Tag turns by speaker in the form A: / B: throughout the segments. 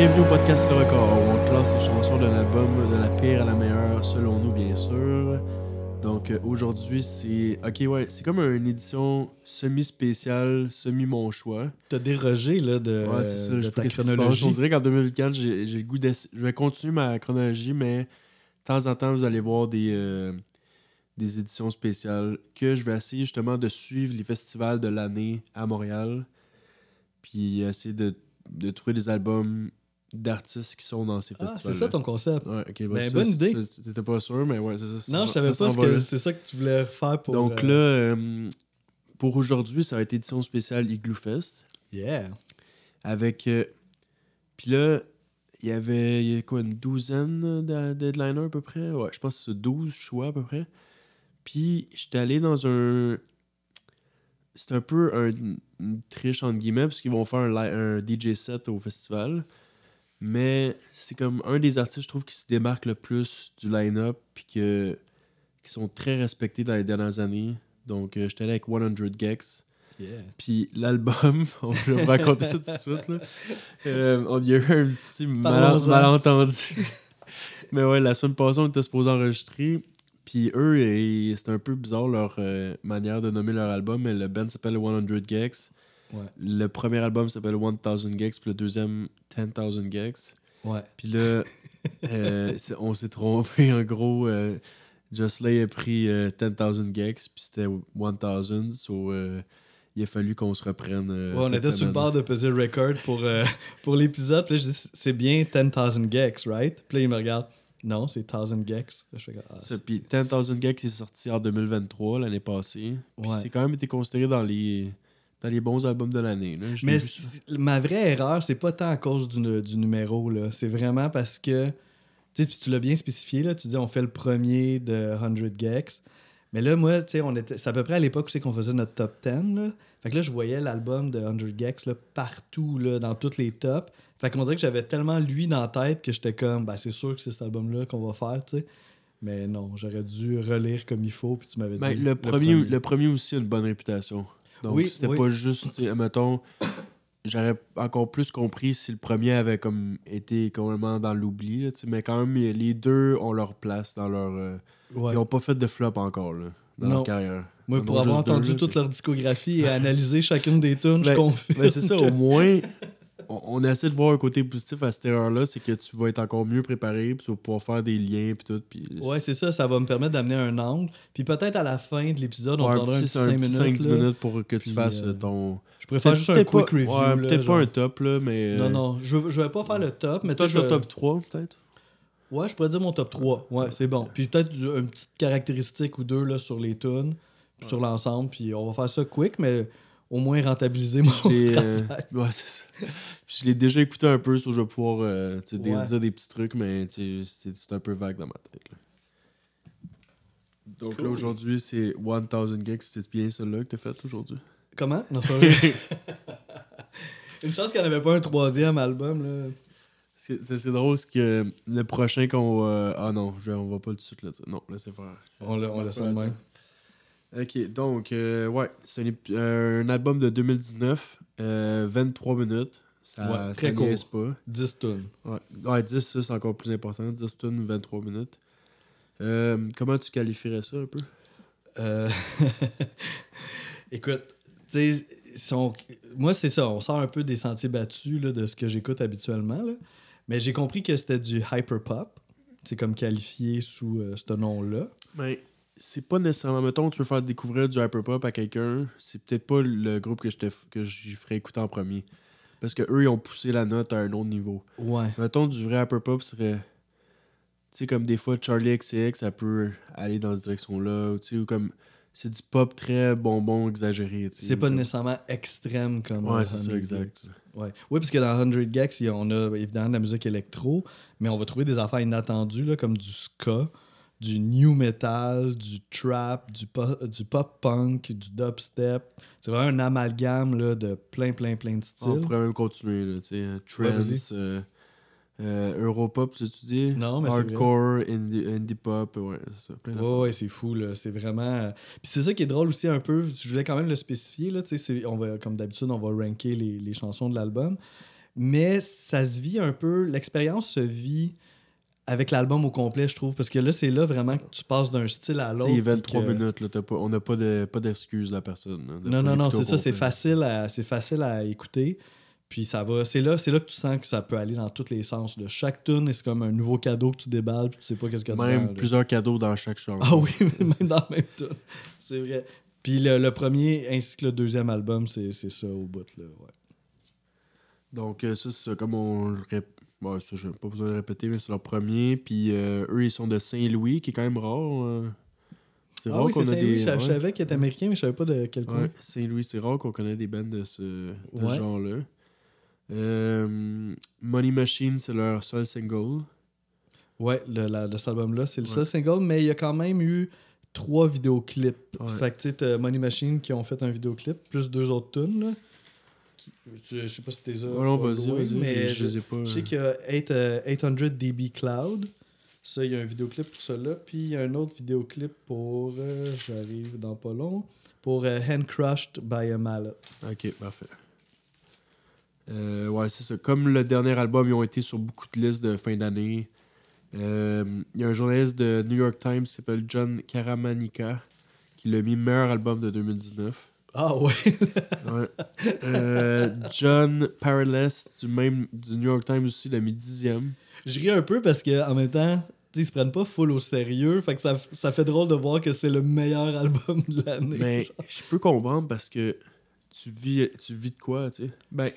A: Bienvenue au podcast Le Record, où on classe les chansons de l'album de la pire à la meilleure, selon nous, bien sûr. Donc euh, aujourd'hui, c'est. Ok, ouais, c'est comme une édition semi-spéciale, semi-mon choix.
B: T'as dérogé là, de,
A: Ouais, c'est ça,
B: de
A: je
B: ta chronologie.
A: On dirait qu'en 2004, j'ai le goût d'essa- Je vais continuer ma chronologie, mais de temps en temps, vous allez voir des, euh, des éditions spéciales que je vais essayer justement de suivre les festivals de l'année à Montréal. Puis essayer de, de trouver des albums d'artistes qui sont dans ces
B: Ah,
A: festivals.
B: c'est ça ton concept.
A: Ouais, ok, bah,
B: Ben, bonne idée.
A: T'étais pas sûr, mais ouais, c'est ça.
B: non, je savais pas que c'est ça que tu voulais faire pour.
A: Donc
B: euh,
A: là, euh, pour aujourd'hui, ça va être édition spéciale Igloo Fest.
B: Yeah.
A: Avec. euh, Puis là, il y avait il y a quoi, une douzaine de de headliners à peu près? Ouais, je pense que c'est 12 choix à peu près. Puis j'étais allé dans un. C'est un peu un, une triche entre guillemets, parce qu'ils vont faire un, un DJ set au festival. Mais c'est comme un des artistes, je trouve, qui se démarque le plus du line-up, puis que, qui sont très respectés dans les dernières années. Donc, euh, j'étais allé avec 100 Gex.
B: Yeah.
A: Puis l'album, on va raconter ça tout de suite. Là. Euh, on y a eu un petit mal- malentendu. Mais ouais, la semaine passée, on était supposé enregistrer. Puis eux, c'est un peu bizarre leur euh, manière de nommer leur album, mais le band s'appelle 100 Gex.
B: Ouais.
A: Le premier album s'appelle 1000 Gex, puis le deuxième 10,000 Gex.
B: Ouais.
A: Puis là, euh, on s'est trompé. En gros, euh, Jocelyn a pris euh, 10,000 Gex, puis c'était 1000. So, euh, il a fallu qu'on se reprenne. euh,
B: Ouais, on
A: cette
B: était sur le bord de peser le record pour, pour l'épisode. Puis là, je dis, c'est bien 10,000 gex, right? Puis là, il me regarde. Non, c'est 1000 gex. Ah,
A: Puis 10,000 Gex est sorti en 2023, l'année passée. Puis
B: Ouais.
A: c'est quand même été considéré dans les, dans les bons albums de l'année.
B: Mais ma vraie erreur, c'est pas tant à cause du, du numéro. C'est vraiment parce que. Tu sais, tu l'as bien spécifié, là. Tu dis, on fait le premier de 100 gex. Mais là, moi, tu sais, on était. C'est à peu près à l'époque où c'est qu'on faisait notre top 10, là. Fait que là, je voyais l'album de 100 gex, là, partout, là, dans tous les tops. Fait qu'on dirait que j'avais tellement lui dans la tête que j'étais comme, ben, c'est sûr que c'est cet album-là qu'on va faire, tu sais. Mais non, j'aurais dû relire comme il faut, puis tu m'avais dit.
A: Ben, le, premier, le premier aussi a une bonne réputation. Donc,
B: Oui,
A: c'était
B: oui.
A: pas juste, mettons, j'aurais encore plus compris si le premier avait comme été complètement dans l'oubli, là, mais quand même, les deux ont leur place dans leur. euh,
B: Ouais.
A: Ils ont pas fait de flop encore, là, dans
B: Non.
A: leur carrière.
B: Moi, pour avoir
A: deux,
B: entendu toute
A: puis-
B: leur discographie et analysé chacune des tunes, je
A: Ben,
B: confirme.
A: Ben, c'est ça,
B: que-
A: au moins, on, essaie de voir un côté positif à cette erreur-là, c'est que tu vas être encore mieux préparé, puis tu vas pouvoir faire des liens, puis tout. Puis
B: Ouais, c'est ça, ça va me permettre d'amener un angle. Puis peut-être à la fin de l'épisode, on
A: Ouais,
B: prendra un
A: petit,
B: petit
A: un
B: 5
A: petit
B: minutes.
A: 5-10
B: là.
A: minutes pour que tu fasses
B: euh,
A: ton.
B: Je faire juste un quick
A: pas-
B: review.
A: ouais, Peut-être pas un top, là, mais.
B: Non,
A: euh,
B: non, je, je vais pas faire le top, mais
A: Peut-être un top 3, peut-être?
B: Ouais, je pourrais dire mon top 3. Ouais, c'est bon. Puis peut-être une petite caractéristique ou deux là, sur les tunes, sur l'ensemble. Puis on va faire ça quick, mais au moins rentabiliser mon
A: euh,
B: travail.
A: ouais, c'est ça. Je l'ai déjà écouté un peu, so je vais pouvoir euh, des- dire des petits trucs, mais c'est un peu vague dans ma tête. là. Donc là, aujourd'hui, c'est 1000 Geeks. C'est bien celle-là que t'as faite aujourd'hui?
B: Comment? Non, c'est vrai. Une chance qu'il n'y en avait pas un troisième album. Là.
A: C'est drôle, c'est que le prochain qu'on va. Ah non, je, on va pas tout de suite là. Non, laissez faire.
B: On, l'a- on laisse ça de même.
A: Ok, donc, euh, ouais, c'est euh, un album de 2019, euh, 23 minutes. Ça,
B: Ouais, c'est
A: ça
B: très court.
A: pas.
B: 10 tunes.
A: Ouais, ouais 10, ça, c'est encore plus important. 10 tonnes, 23 minutes. Euh, comment tu qualifierais ça un peu?
B: Euh, Écoute, tu sais, si on- moi, c'est ça. On sort un peu des sentiers battus là, de ce que j'écoute habituellement. là. Mais j'ai compris que c'était du hyperpop. C'est comme qualifié sous euh, ce nom-là.
A: Ben, c'est pas nécessairement. Mettons, tu peux faire découvrir du hyperpop à quelqu'un. C'est peut-être pas le groupe que je, te, que je ferais écouter en premier. Parce que eux ils ont poussé la note à un autre niveau.
B: Ouais.
A: Mettons, du vrai hyperpop serait. Tu sais, comme des fois, Charlie XCX, ça peut aller dans cette direction-là. ou Tu sais, ou comme. C'est du pop très bonbon exagéré. tu sais,
B: C'est pas nécessairement extrême comme.
A: Ouais, c'est ça,
B: 100
A: exact.
B: Ouais. Oui, parce que dans 100 Gex, il y a- on a évidemment de la musique électro, mais on va trouver des affaires inattendues, là, comme du ska, du new metal, du trap, du, po- du pop punk, du dubstep. C'est vraiment un amalgame là, de plein, plein, plein de styles.
A: On pourrait même continuer, là, tu sais. euh,
B: Ouais,
A: Trance, euh, euh, Europop, c'est tu dis?
B: Non, mais
A: Hardcore, indie, indie pop, ouais, c'est ça. Plein d'affaires.
B: Ouais, ouais, c'est fou, là. C'est vraiment. euh, Puis c'est ça qui est drôle aussi un peu. Je voulais quand même le spécifier, là. Tu sais, on va, comme d'habitude, on va ranker les, les chansons de l'album. mais ça se vit un peu. L'expérience se vit avec l'album au complet, je trouve, parce que là, c'est là vraiment que tu passes d'un style à
A: Tu
B: l'autre.
A: sais, il est
B: puis
A: 23
B: que-
A: minutes, là, t'as pas, on n'a pas de pas la personne.
B: Non, non, non, c'est ça, c'est facile, à, facile à écouter. Puis ça va. C'est là, c'est là que tu sens que ça peut aller dans tous les sens. là. Chaque tune, c'est comme un nouveau cadeau que tu déballes, puis tu sais pas qu'est-ce y a
A: Même
B: dedans,
A: plusieurs cadeaux dans chaque chanson.
B: Ah oui, même dans le même tune. C'est vrai. Puis le, le premier ainsi que le deuxième album, c'est, ça au bout. Là, ouais.
A: Donc, euh, ça, c'est comme on. Bon, ça, j'ai pas besoin de le répéter, mais c'est leur premier. Puis euh, eux, ils sont de Saint-Louis, qui est quand même rare. euh. C'est
B: Ah
A: rare
B: oui,
A: qu'on a des.
B: Je, je
A: ouais.
B: savais qu'il était américain, mais je savais pas de quel coin.
A: Ouais, Saint-Louis, c'est rare qu'on connaît des bands de ce, de ce
B: Ouais.
A: genre-là. Euh, Money Machine, c'est leur seul single.
B: Ouais, le, la- de cet album-là, c'est le seul single, mais il y a quand même eu trois vidéoclips. Fait que tu sais, Money Machine qui ont fait un vidéoclip, plus deux autres tunes. Là. Je sais pas si t'es
A: Ouais, non, vas-y, vas-y.
B: mais
A: je,
B: je,
A: pas.
B: je sais qu'il y a 8, euh, 800 dB Cloud. Ça, il y a un vidéoclip pour là. Puis il y a un autre vidéoclip pour. euh, J'arrive dans pas long. Pour euh, Hand Crushed by a Mallet.
A: Ok, parfait. Euh, ouais, c'est ça. Comme le dernier album, ils ont été sur beaucoup de listes de fin d'année. Euh, Il y a un journaliste de New York Times qui s'appelle John Caramanica qui l'a mis meilleur album de 2019.
B: Ah ouais.
A: Ouais. Euh, John Parles du même du New York Times aussi l'a mis dixième.
B: Je ris un peu parce que en même temps, tu sais, ils se prennent pas full au sérieux. Fait que ça, ça fait drôle de voir que c'est le meilleur album de l'année.
A: Mais je peux comprendre parce que tu vis, tu vis de quoi, tu sais? Ben,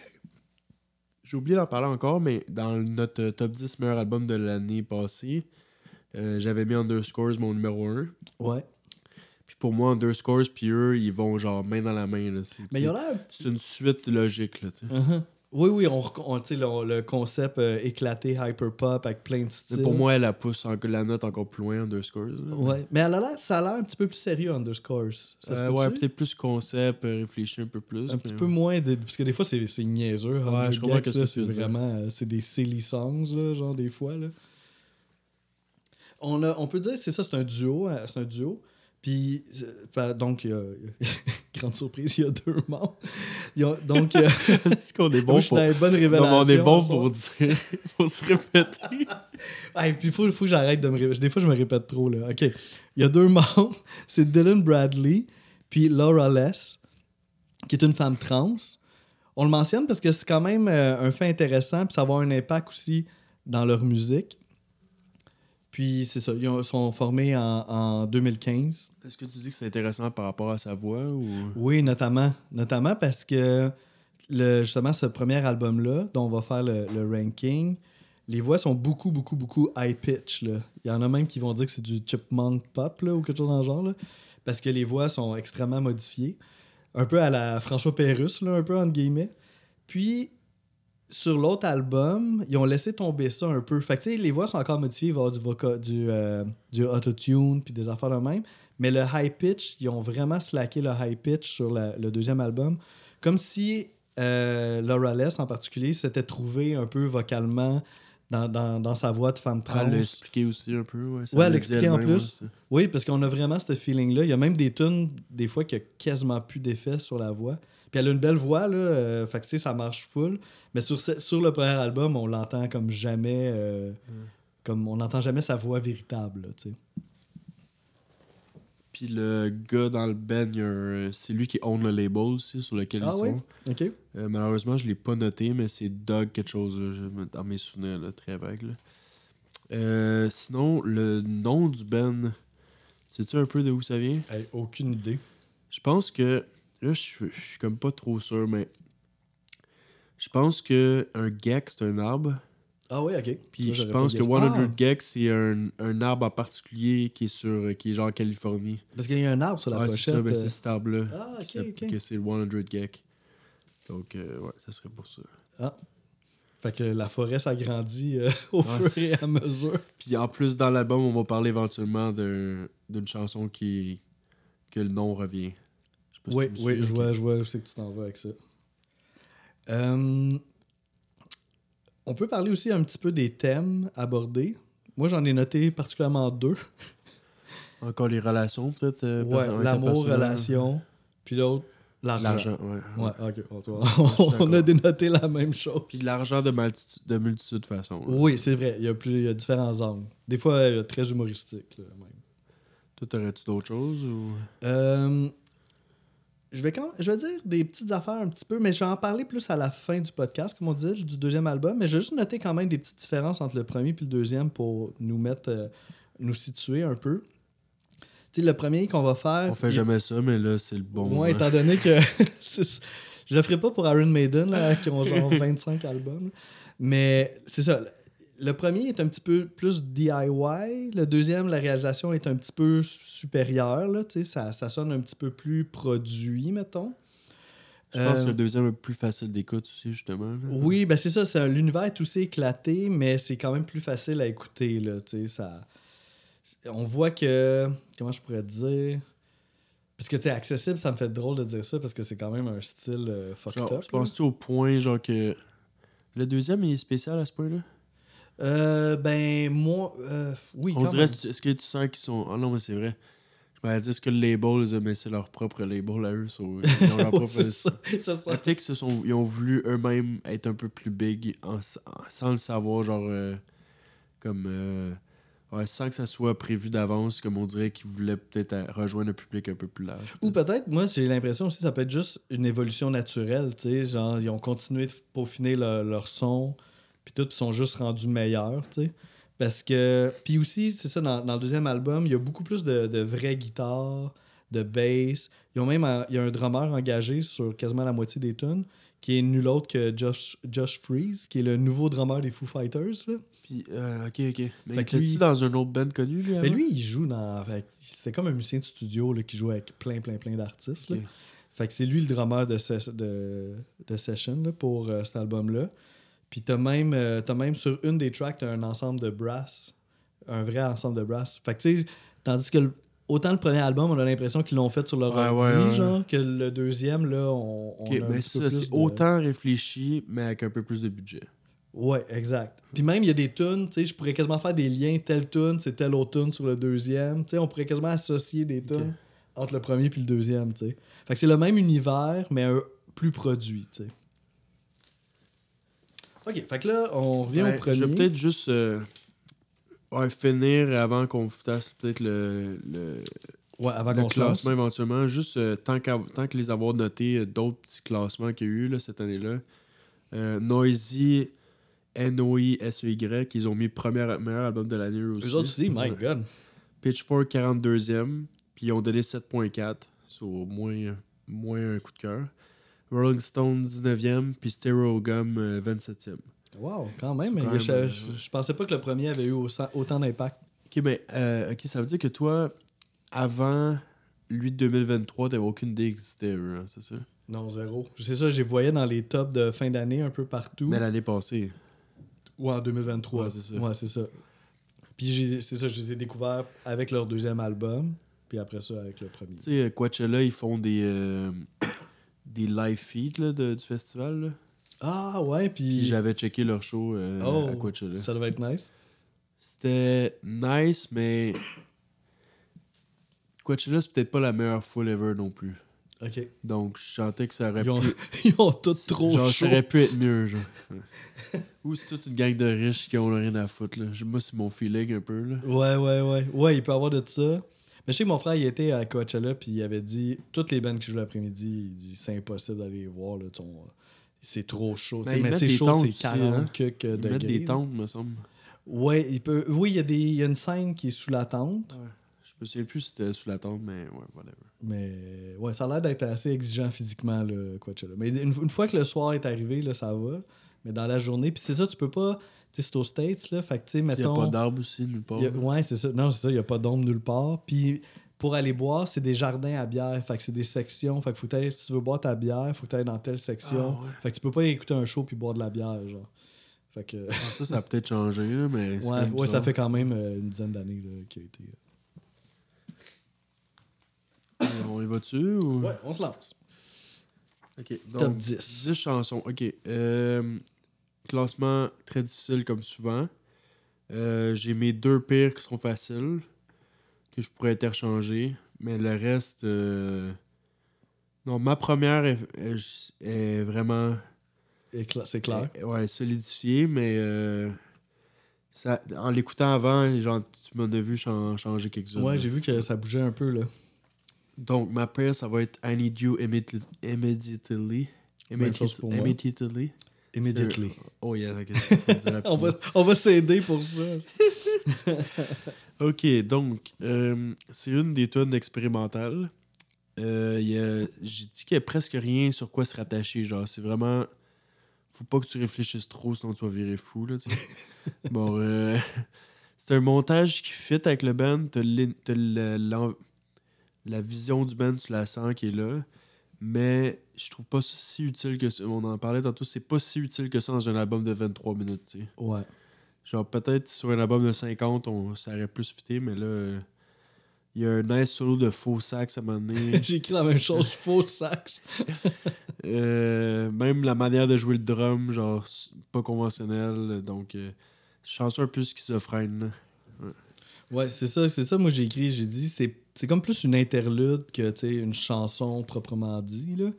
A: j'ai oublié d'en parler encore, mais dans notre euh, top 10 meilleur album de l'année passée, euh, j'avais mis Underscores mon numéro 1.
B: Ouais.
A: Pour moi, Underscores puis eux, ils vont genre main dans la main. Là. C'est,
B: Mais il a l'air.
A: c'est une suite logique, là, tu sais.
B: Uh-huh. Oui, oui, on, on- le, le concept euh, éclaté, hyper pop avec plein de
A: Mais
B: styles.
A: pour moi, elle la pousse en- la note encore plus loin, Underscores. là.
B: Ouais. Mais elle a l'air, ça a l'air un petit peu plus sérieux, Underscores. Ça
A: Euh, ouais, peut-être plus concept, euh, réfléchir un peu plus.
B: Un petit peu moins. De, parce que des fois, c'est, c'est niaiseux.
A: Ouais,
B: 100
A: je comprends que
B: c'est vraiment. euh, c'est des silly songs, là, genre, des fois. Là. On, a, on peut dire, c'est ça, c'est un duo. C'est un duo. Puis, euh, donc, grande surprise, il y a deux membres. Donc, euh,
A: C'est qu'on est
B: bon,
A: pour. Non, mais
B: révélations.
A: on est bon pour dire. pour se répéter.
B: Ah, et puis, il faut, faut que j'arrête de me répéter. Des fois, je me répète trop. Là. OK. Il y a deux membres. C'est Dylan Bradley puis Laura Less, qui est une femme trans. On le mentionne parce que c'est quand même euh, un fait intéressant, puis ça va avoir un impact aussi dans leur musique. Puis, c'est ça. Ils ont- sont formés en, en 2015.
A: Est-ce que tu dis que c'est intéressant par rapport à sa voix ou?
B: Oui, notamment. Notamment parce que le, justement, ce premier album-là, dont on va faire le, le ranking, les voix sont beaucoup, beaucoup, beaucoup high pitch. Là. Il y en a même qui vont dire que c'est du chipmunk pop là, ou quelque chose dans le genre. là, parce que les voix sont extrêmement modifiées. Un peu à la François Pérusse, là, un peu entre guillemets. Puis, sur l'autre album, ils ont laissé tomber ça un peu. Fait que, tu sais, les voix sont encore modifiées. Il va y avoir du, voca- du, euh, du autotune puis des affaires de même. Mais le high pitch, ils ont vraiment slacké le high pitch sur la- le deuxième album. Comme si euh, Laura Less, en particulier, s'était trouvé un peu vocalement dans, dans- dans sa voix de femme trans.
A: Elle l'a expliqué aussi un peu. Ouais, ça
B: Ouais,
A: dit
B: en plus.
A: ouais,
B: Oui, parce qu'on a vraiment ce feeling-là. Il y a même des tunes, des fois, qui a quasiment plus d'effet sur la voix. Puis elle a une belle voix, là. euh, fait que, tu sais, ça marche full. Mais sur, ce- sur le premier album, on l'entend comme jamais. euh, Comme on n'entend jamais sa voix véritable, là, tu sais.
A: Puis le gars dans le band, il y a un- c'est lui qui own le label aussi sur lequel
B: Ah
A: ils
B: oui?
A: sont.
B: OK.
A: Euh, malheureusement, je l'ai pas noté, mais c'est Doug quelque chose là, je- dans mes souvenirs là, très vagues. là. Euh, sinon, le nom du band, sais-tu un peu de où ça vient?
B: Hey, aucune idée.
A: Je pense que. Là, je suis je suis comme pas trop sûr, mais. Je pense que un gek, c'est un arbre.
B: Ah oui, OK.
A: Puis je pense que
B: guessé.
A: 100
B: Ah,
A: Gex, c'est un, un arbre en particulier qui est sur qui est genre en Californie.
B: Parce qu'il y a un arbre sur la
A: ouais, c'est
B: pochette.
A: ça, ben,
B: euh.
A: c'est cet arbre-là.
B: Ah, ok, ok.
A: Que c'est le 100 Gex. Donc, euh, ouais, ça serait pour ça.
B: Ah. Fait que la forêt s'agrandit euh, au fur et à mesure.
A: Puis en plus, dans l'album, on va parler éventuellement d'un- d'une chanson qui que le nom revient. Je sais pas
B: Oui, oui, je vois, je vois où c'est que tu t'en vas avec ça. Euh, on peut parler aussi un petit peu des thèmes abordés. Moi, j'en ai noté particulièrement deux.
A: Encore les relations, peut-être. euh,
B: Ouais, l'amour,
A: interpersonnelles.
B: relation. Puis l'autre, L'argent.
A: L'argent, ouais.
B: Ouais, ok. On,
A: je
B: a dénoté la même chose.
A: Puis l'argent de, multi- de multitude de façons. là.
B: Oui, c'est vrai. Il y, a plus, il y a différents angles. Des fois, euh, très humoristiques. là, même.
A: Toi, t'aurais-tu d'autres choses ou?
B: Euh, je, vais quand, je vais dire des petites affaires un petit peu, mais je vais en parler plus à la fin du podcast, comme on dit, du deuxième album. Mais je vais juste noter quand même des petites différences entre le premier et le deuxième pour nous mettre, euh, nous situer un peu. Tu sais, le premier qu'on va faire.
A: On fait
B: il-
A: jamais ça, mais là, c'est le bon.
B: Ouais,
A: moment.
B: étant donné que. je le ferai pas pour Iron Maiden, là, qui ont genre 25 albums. Mais c'est ça. Le premier est un petit peu plus DIY. Le deuxième, la réalisation est un petit peu supérieure. Là, tu sais, ça, ça sonne un petit peu plus produit, mettons.
A: Je pense
B: Euh,
A: que le deuxième est plus facile d'écoute aussi, justement. là.
B: Oui, ben c'est ça. c'est un- L'univers est aussi éclaté, mais c'est quand même plus facile à écouter. Là, ça... On voit que. Comment je pourrais dire Parce que, tu accessible, ça me fait drôle de dire ça parce que c'est quand même un style euh, fucked
A: Genre,
B: up.
A: penses-tu au point, genre que. Le deuxième il est spécial à ce point-là?
B: Euh, ben, moi. euh, oui,
A: On dirait, est-ce que tu sens qu'ils sont. Ah non, mais c'est vrai. Je m'avais dit, est-ce que le label, mais c'est leur propre label à eux? so, ils ont leur propre.
B: c'est ça. c'est ça.
A: Peut-être qu'ils se sont- ils ont voulu eux-mêmes être un peu plus big en- sans le savoir, genre. euh, comme. euh, ouais, sans que ça soit prévu d'avance, comme on dirait qu'ils voulaient peut-être euh, rejoindre un public un peu plus large.
B: Ou peut-être, moi, j'ai l'impression aussi ça peut être juste une évolution naturelle, tu sais. Genre, ils ont continué de peaufiner leur, leur son, puis tout, sont juste rendus meilleurs, tu sais. Parce que. Puis aussi, c'est ça, dans, dans le deuxième album, il y a beaucoup plus de, de vraies guitares, de bass. Ils ont même. un- Il y a un drummer engagé sur quasiment la moitié des tunes, qui est nul autre que Josh, Josh Freeze, qui est le nouveau drummer des Foo Fighters, là.
A: Puis, euh, ok, ok. Mais
B: Fait que lui-
A: dans un autre band connu, lui?
B: Mais
A: avant?
B: lui, il joue dans. C'était comme un musicien de studio là, qui joue avec plein, plein, plein d'artistes. Fait que c'est lui le drummer de, ses- de, de Session là, pour euh, cet album-là. Puis t'as même, euh, t'as même sur une des tracks, t'as un ensemble de brass. Un vrai ensemble de brass. Fait que tu sais, tandis que le- autant le premier album, on a l'impression qu'ils l'ont fait sur leur
A: Ouais,
B: ordi,
A: ouais, ouais.
B: genre, que le deuxième, là, on, a un
A: mais
B: petit peu plus de-
A: autant réfléchi, mais avec un peu plus de budget.
B: Ouais, exact. Puis même, il y a des tunes, tu sais, je pourrais quasiment faire des liens, telle tune, c'est telle autre tune sur le deuxième. Tu sais, on pourrait quasiment associer des tunes entre le premier puis le deuxième, tu sais. Fait que c'est le même univers, mais un plus produit, tu sais. OK, fait que là, on revient
A: Ouais,
B: au premier.
A: Je vais peut-être juste euh, ouais, finir avant qu'on fasse peut-être le, le,
B: Ouais, avant
A: le
B: qu'on se lance.
A: classement éventuellement. Juste euh, tant, qu'à- tant que les avoir notés, euh, d'autres petits classements qu'il y a eu là, cette année-là. Euh, Noisy, N-O-I-S-E-Y, ils ont mis premier meilleur album de l'année aussi.
B: Eux autres aussi, my
A: Ouais.
B: God.
A: Pitchfork 42e, puis ils ont donné 7.4, sur moins, moins un coup de cœur. Rolling Stone 19e, puis Stereo Gum euh, 27e.
B: Wow, quand même.
A: Quand
B: mais
A: même,
B: je,
A: euh,
B: je- je pensais pas que le premier avait eu autant, d'impact.
A: Ok, mais euh, ok, ça veut dire que toi, avant lui de 2023, t'avais aucune idée existait, hein, c'est ça?
B: Non, zéro. C'est ça, je les voyais dans les tops de fin d'année un peu partout.
A: Mais l'année passée.
B: Ou en 2023.
A: Ouais, c'est ça.
B: Ouais, c'est ça. Puis j'ai- c'est ça, je les ai découverts avec leur deuxième album, puis après ça avec le premier.
A: Tu sais, euh, Coachella, ils font des, euh, des live feeds là, de- du festival. là.
B: Ah ouais,
A: Puis j'avais checké leur show euh,
B: Oh,
A: à Coachella.
B: ça devait être nice.
A: C'était nice, mais Coachella, c'est peut-être pas la meilleure foule ever non plus.
B: OK.
A: Donc, je sentais que ça aurait
B: Ils ont,
A: pu...
B: ils ont tout trop
A: genre,
B: chaud.
A: ça aurait pu être mieux, genre. Ou c'est toute une gang de riches qui ont rien à foutre, là. Moi, c'est mon feeling un peu, là.
B: Ouais, ouais, ouais. Ouais, il peut y avoir de ça. Mais je sais que mon frère, il était à Coachella, puis il avait dit toutes les bandes qui jouent l'après-midi, il dit c'est impossible d'aller les voir, là, ton- c'est trop chaud.
A: Ben,
B: mais
A: des
B: chaud, c'est
A: aussi,
B: 40
A: hein.
B: que, que
A: Ils
B: degrés.
A: des tentes, me semble.
B: Ouais, il peut. Oui, il y, a des... il y a une scène qui est sous la tente.
A: Je me souviens plus si c'était sous la tente, mais ouais, whatever.
B: Mais ouais, ça a l'air d'être assez exigeant physiquement, le Coachella. Mais une, une fois que le soir est arrivé, là, ça va. Mais dans la journée, puis c'est ça, tu peux pas. C'est aux States, là. Fait que, tu sais,
A: Il n'y
B: mettons.
A: a pas d'arbre aussi, nulle part.
B: a- ouais, c'est ça. Non, c'est ça, il n'y a pas d'ombre nulle part. Puis pour aller boire, c'est des jardins à bière. Fait que c'est des sections. Fait que faut si tu veux boire ta bière, faut que tu ailles dans telle section.
A: Ah, ouais.
B: Fait que tu peux pas écouter un show puis boire de la bière, genre. Fait que.
A: Ah, ça, ça a peut-être changé, là, mais
B: Ouais, ouais, ça fait quand même euh, une dizaine d'années qu'il a été. euh.
A: Euh, On y va dessus ou...
B: Ouais, on se lance.
A: Ok,
B: Top
A: donc
B: 10.
A: 10 chansons. Ok. euh, classement très difficile comme souvent. Euh, J'ai mes deux pires qui sont faciles, que je pourrais interchanger. Mais le reste, euh, Non, ma première est, est- est vraiment
B: C'est clair.
A: est- ouais, solidifiée, mais euh, ça, en l'écoutant avant, genre, tu m'en as vu chan- changer quelques-unes.
B: Ouais, j'ai vu que ça bougeait un peu, là.
A: Donc, ma paire, ça va être I Need You Immedi- Immediately.
B: Moi.
A: Immediately.
B: Immediately.
A: Oh yeah, ok.
B: On va, on va s'aider pour ça.
A: Ok, donc, euh, c'est une des tunes expérimentales. Euh, J'ai dit qu'il n'y a presque rien sur quoi se rattacher. Genre, c'est vraiment. Faut pas que tu réfléchisses trop, sinon tu vas virer fou. Là, bon, euh, c'est un montage qui fit avec le band. T'as l'en- la vision du band, tu la sens qui est là. Mais je trouve pas si utile que ça. On en parlait tantôt, c'est pas si utile que ça dans un album de 23 minutes. tu sais.
B: Ouais.
A: Genre, peut-être sur un album de 50, on, ça aurait plus fité, mais là, euh, il y a un nice solo de faux sax à un moment donné.
B: J'ai écrit la même chose, faux sax.
A: Euh, même la manière de jouer le drum, genre, pas conventionnel. Donc, euh, chanson un peu schizophrène. là.
B: Ouais, c'est ça, c'est ça, moi j'ai écrit, j'ai dit, c'est, c'est comme plus une interlude que, tu sais, une chanson proprement dit, là.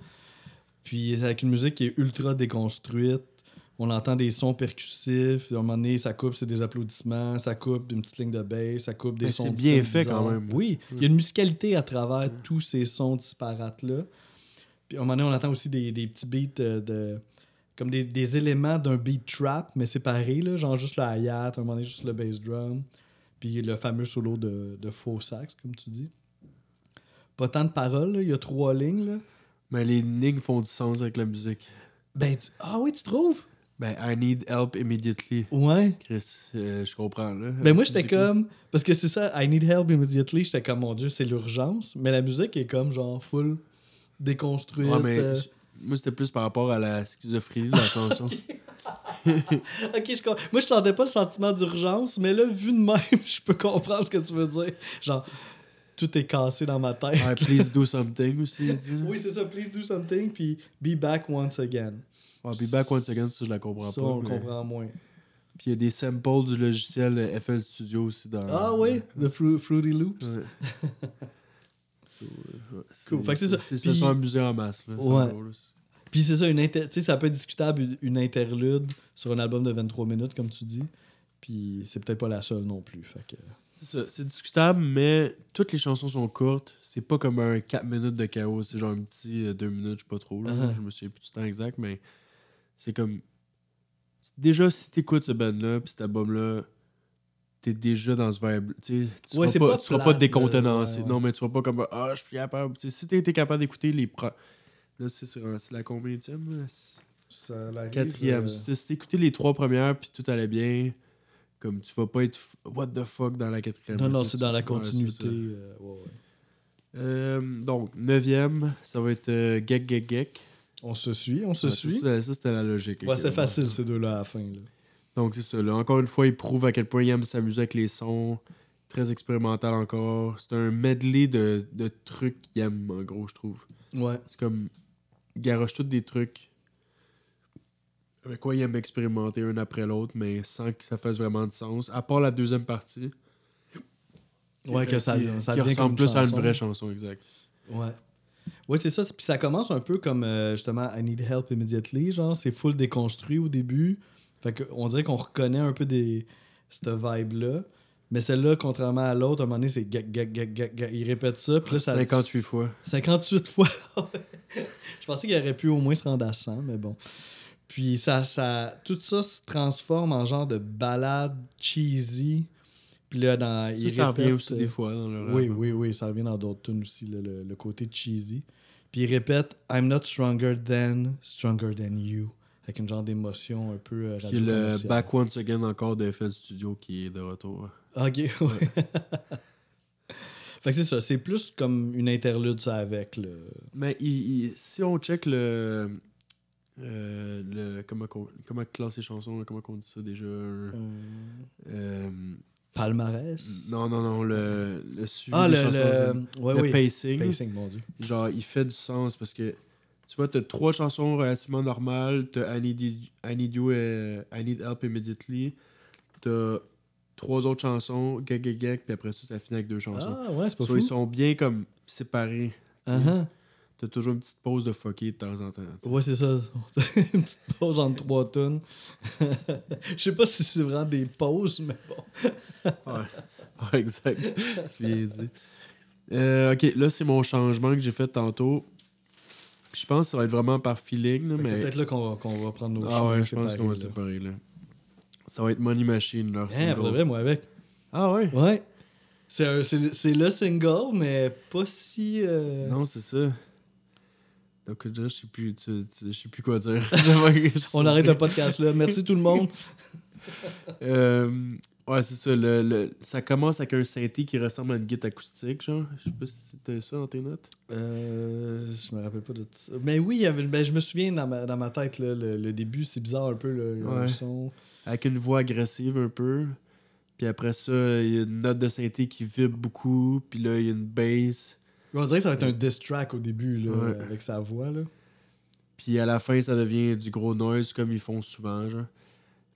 B: Puis avec une musique qui est ultra déconstruite, on entend des sons percussifs, à un moment donné, ça coupe, c'est des applaudissements, ça coupe une petite ligne de bass, ça coupe des
A: Mais
B: sons
A: c'est bien fait quand même.
B: Oui, il y a une musicalité à travers tous ces sons disparates-là. Puis à un moment donné, on entend aussi des, des petits beats euh, de... comme des, des éléments d'un beat trap, mais séparés, là, genre juste le hi-hat, à un moment donné, juste le bass drum, puis le fameux solo de, de faux sax, comme tu dis. Pas tant de paroles, il y a trois lignes. Là.
A: Mais les lignes font du sens avec la musique.
B: Ben, tu- ah oui, tu trouves?
A: Ben, I need help immediately.
B: Ouais.
A: Chris, euh, je comprends, là.
B: Ben moi, j'étais comme... Parce que c'est ça, I need help immediately, j'étais comme, mon Dieu, c'est l'urgence. Mais la musique est comme, genre, full déconstruite.
A: Ouais, mais
B: euh,
A: moi, c'était plus par rapport à la schizophrénie de la chanson.
B: Ok, je com- Moi, je sentais pas le sentiment d'urgence, mais là, vu de même, je peux comprendre ce que tu veux dire. Genre, tout est cassé dans ma tête.
A: Ouais, please do something aussi.
B: Oui, c'est ça, please do something, puis be back once again.
A: Ouais, puis back once again, ça, je la comprends
B: Ça,
A: pas.
B: on le
A: mais-
B: comprend moins.
A: Puis il y a des samples du logiciel FL Studio aussi dans.
B: Ah oui, The Fru- Fruity Loops.
A: Ouais. So, euh, ouais,
B: Cool. Fait que c'est ça. Puis-
A: sont amusés en masse. Là, c'est
B: Ouais.
A: là.
B: Puis c'est ça, une inter- ça peut être discutable une- une interlude sur un album de 23 minutes, comme tu dis. Puis c'est peut-être pas la seule non plus. Fait que...
A: C'est discutable, mais toutes les chansons sont courtes. C'est pas comme un 4 minutes de chaos. C'est genre un petit 2 minutes, je sais pas trop. là.
B: Uh-huh.
A: Je me souviens plus du temps exact, mais c'est comme. Déjà, si t'écoutes ce band-là, pis cet album-là, t'es déjà dans ce vibe. Tu sais, tu
B: Ouais,
A: seras pas,
B: pas
A: tu seras pas décontenancé.
B: Ouais, ouais.
A: Non, mais tu seras pas comme Ah, je suis capable. Si t'es capable d'écouter les. pro- Là, c'est la combien Quatrième.
B: euh,
A: Si si t'écoutais les trois premières, puis tout allait bien, comme tu vas pas être what the fuck dans la quatrième.
B: Non, non, c'est dans la continuité. euh, ouais, ouais.
A: Euh, donc, neuvième, ça va être euh, Gek Gek Gek.
B: On se suit, on se
A: Ouais,
B: suit.
A: Ça, ça, c'était la logique.
B: Ouais, c'était facile ces deux-là à la fin. Là.
A: Donc, c'est ça. Là. Encore une fois, il prouve à quel point il aime s'amuser avec les sons. Très expérimental encore. C'est un medley de, de trucs qu'il aime, en gros, je trouve.
B: Ouais.
A: C'est comme. Il garoche tous des trucs avec quoi il aime expérimenter un après l'autre, mais sans que ça fasse vraiment de sens. À part la deuxième partie.
B: Ouais, que ça,
A: qui,
B: ça
A: qui ressemble plus à une vraie chanson, exact.
B: Ouais. Ouais, c'est ça. Puis ça commence un peu comme euh, justement I need help immediately. Genre, c'est full déconstruit au début. Fait que on dirait qu'on reconnaît un peu des cette vibe-là. Mais celle-là, contrairement à l'autre, à un moment donné, c'est gag, gag, gag. Il répète ça. Puis là, ça.
A: 58 fois.
B: 58 fois. Je pensais qu'il aurait pu au moins se rendre à 100, mais bon. Puis ça, ça, tout ça se transforme en genre de balade cheesy. Puis là, dans.
A: Ça,
B: il
A: ça revient
B: répète,
A: aussi
B: euh,
A: des fois dans le
B: oui,
A: rap.
B: oui, oui, ça revient dans d'autres tunes aussi, le, le- le côté cheesy. Puis il répète I'm not stronger than, stronger than you. Avec une genre d'émotion un peu euh,
A: Puis le. Back Once Again encore de FL Studio qui est de retour.
B: Ok, ouais. fait que c'est ça, c'est plus comme une interlude ça avec le.
A: Mais il- il- si on check le. Euh, le comment, comment classe les chansons, là, comment on dit ça déjà un- euh,
B: palmarès?
A: Non, non, non, le, le suivi
B: Ah,
A: des
B: le,
A: chansons.
B: le, ouais,
A: le
B: oui.
A: pacing.
B: Pacing, mon Dieu.
A: Genre, il fait du sens parce que tu vois, t'as trois chansons relativement normales. T'as I Need, I Need You et I Need Help Immediately. T'as trois autres chansons, Gag Gag Gag, puis après ça, ça finit avec deux chansons.
B: Ah, ouais, c'est pas
A: So,
B: fou.
A: ils sont bien comme séparés. sais. T'as toujours une petite pause de fucker de temps en temps.
B: Ouais, c'est ça. une petite pause entre trois tonnes. Je sais pas si c'est vraiment des pauses, mais bon.
A: Ouais, Ouais, exact. tu viens dit. Euh, ok, là, c'est mon changement que j'ai fait tantôt. Je pense que ça va être vraiment par feeling. là,
B: que C'est
A: mais...
B: peut-être là qu'on va, qu'on va prendre nos
A: Ah ouais, je pense qu'on va
B: séparés,
A: séparer
B: là.
A: là. Ça va être Money Machine, leur
B: Hein,
A: single.
B: pour de vrai, moi avec.
A: Ah ouais?
B: Ouais. C'est c'est c'est le single, mais pas si. euh,
A: Non, c'est ça. Donc, déjà, je sais plus, tu- tu- je sais plus quoi dire.
B: On arrête le podcast là. Merci tout le monde.
A: Euh, ouais, c'est ça. Le, le- ça commence avec un synthé qui ressemble à une guitare acoustique, genre. Je sais pas si c'était ça dans tes notes.
B: Euh, je me rappelle pas de ça. Mais oui, il y avait, ben, je me souviens dans ma, dans ma tête, là, le, le début, c'est bizarre un peu le, le
A: Ouais.
B: son.
A: Avec une voix agressive un peu. Puis après ça, il y a une note de synthé qui vibre beaucoup. Puis là, il y a une bass.
B: On dirait que ça va être un diss track au début, là,
A: Ouais.
B: avec sa voix. Là.
A: Puis à la fin, ça devient du gros noise comme ils font souvent, genre.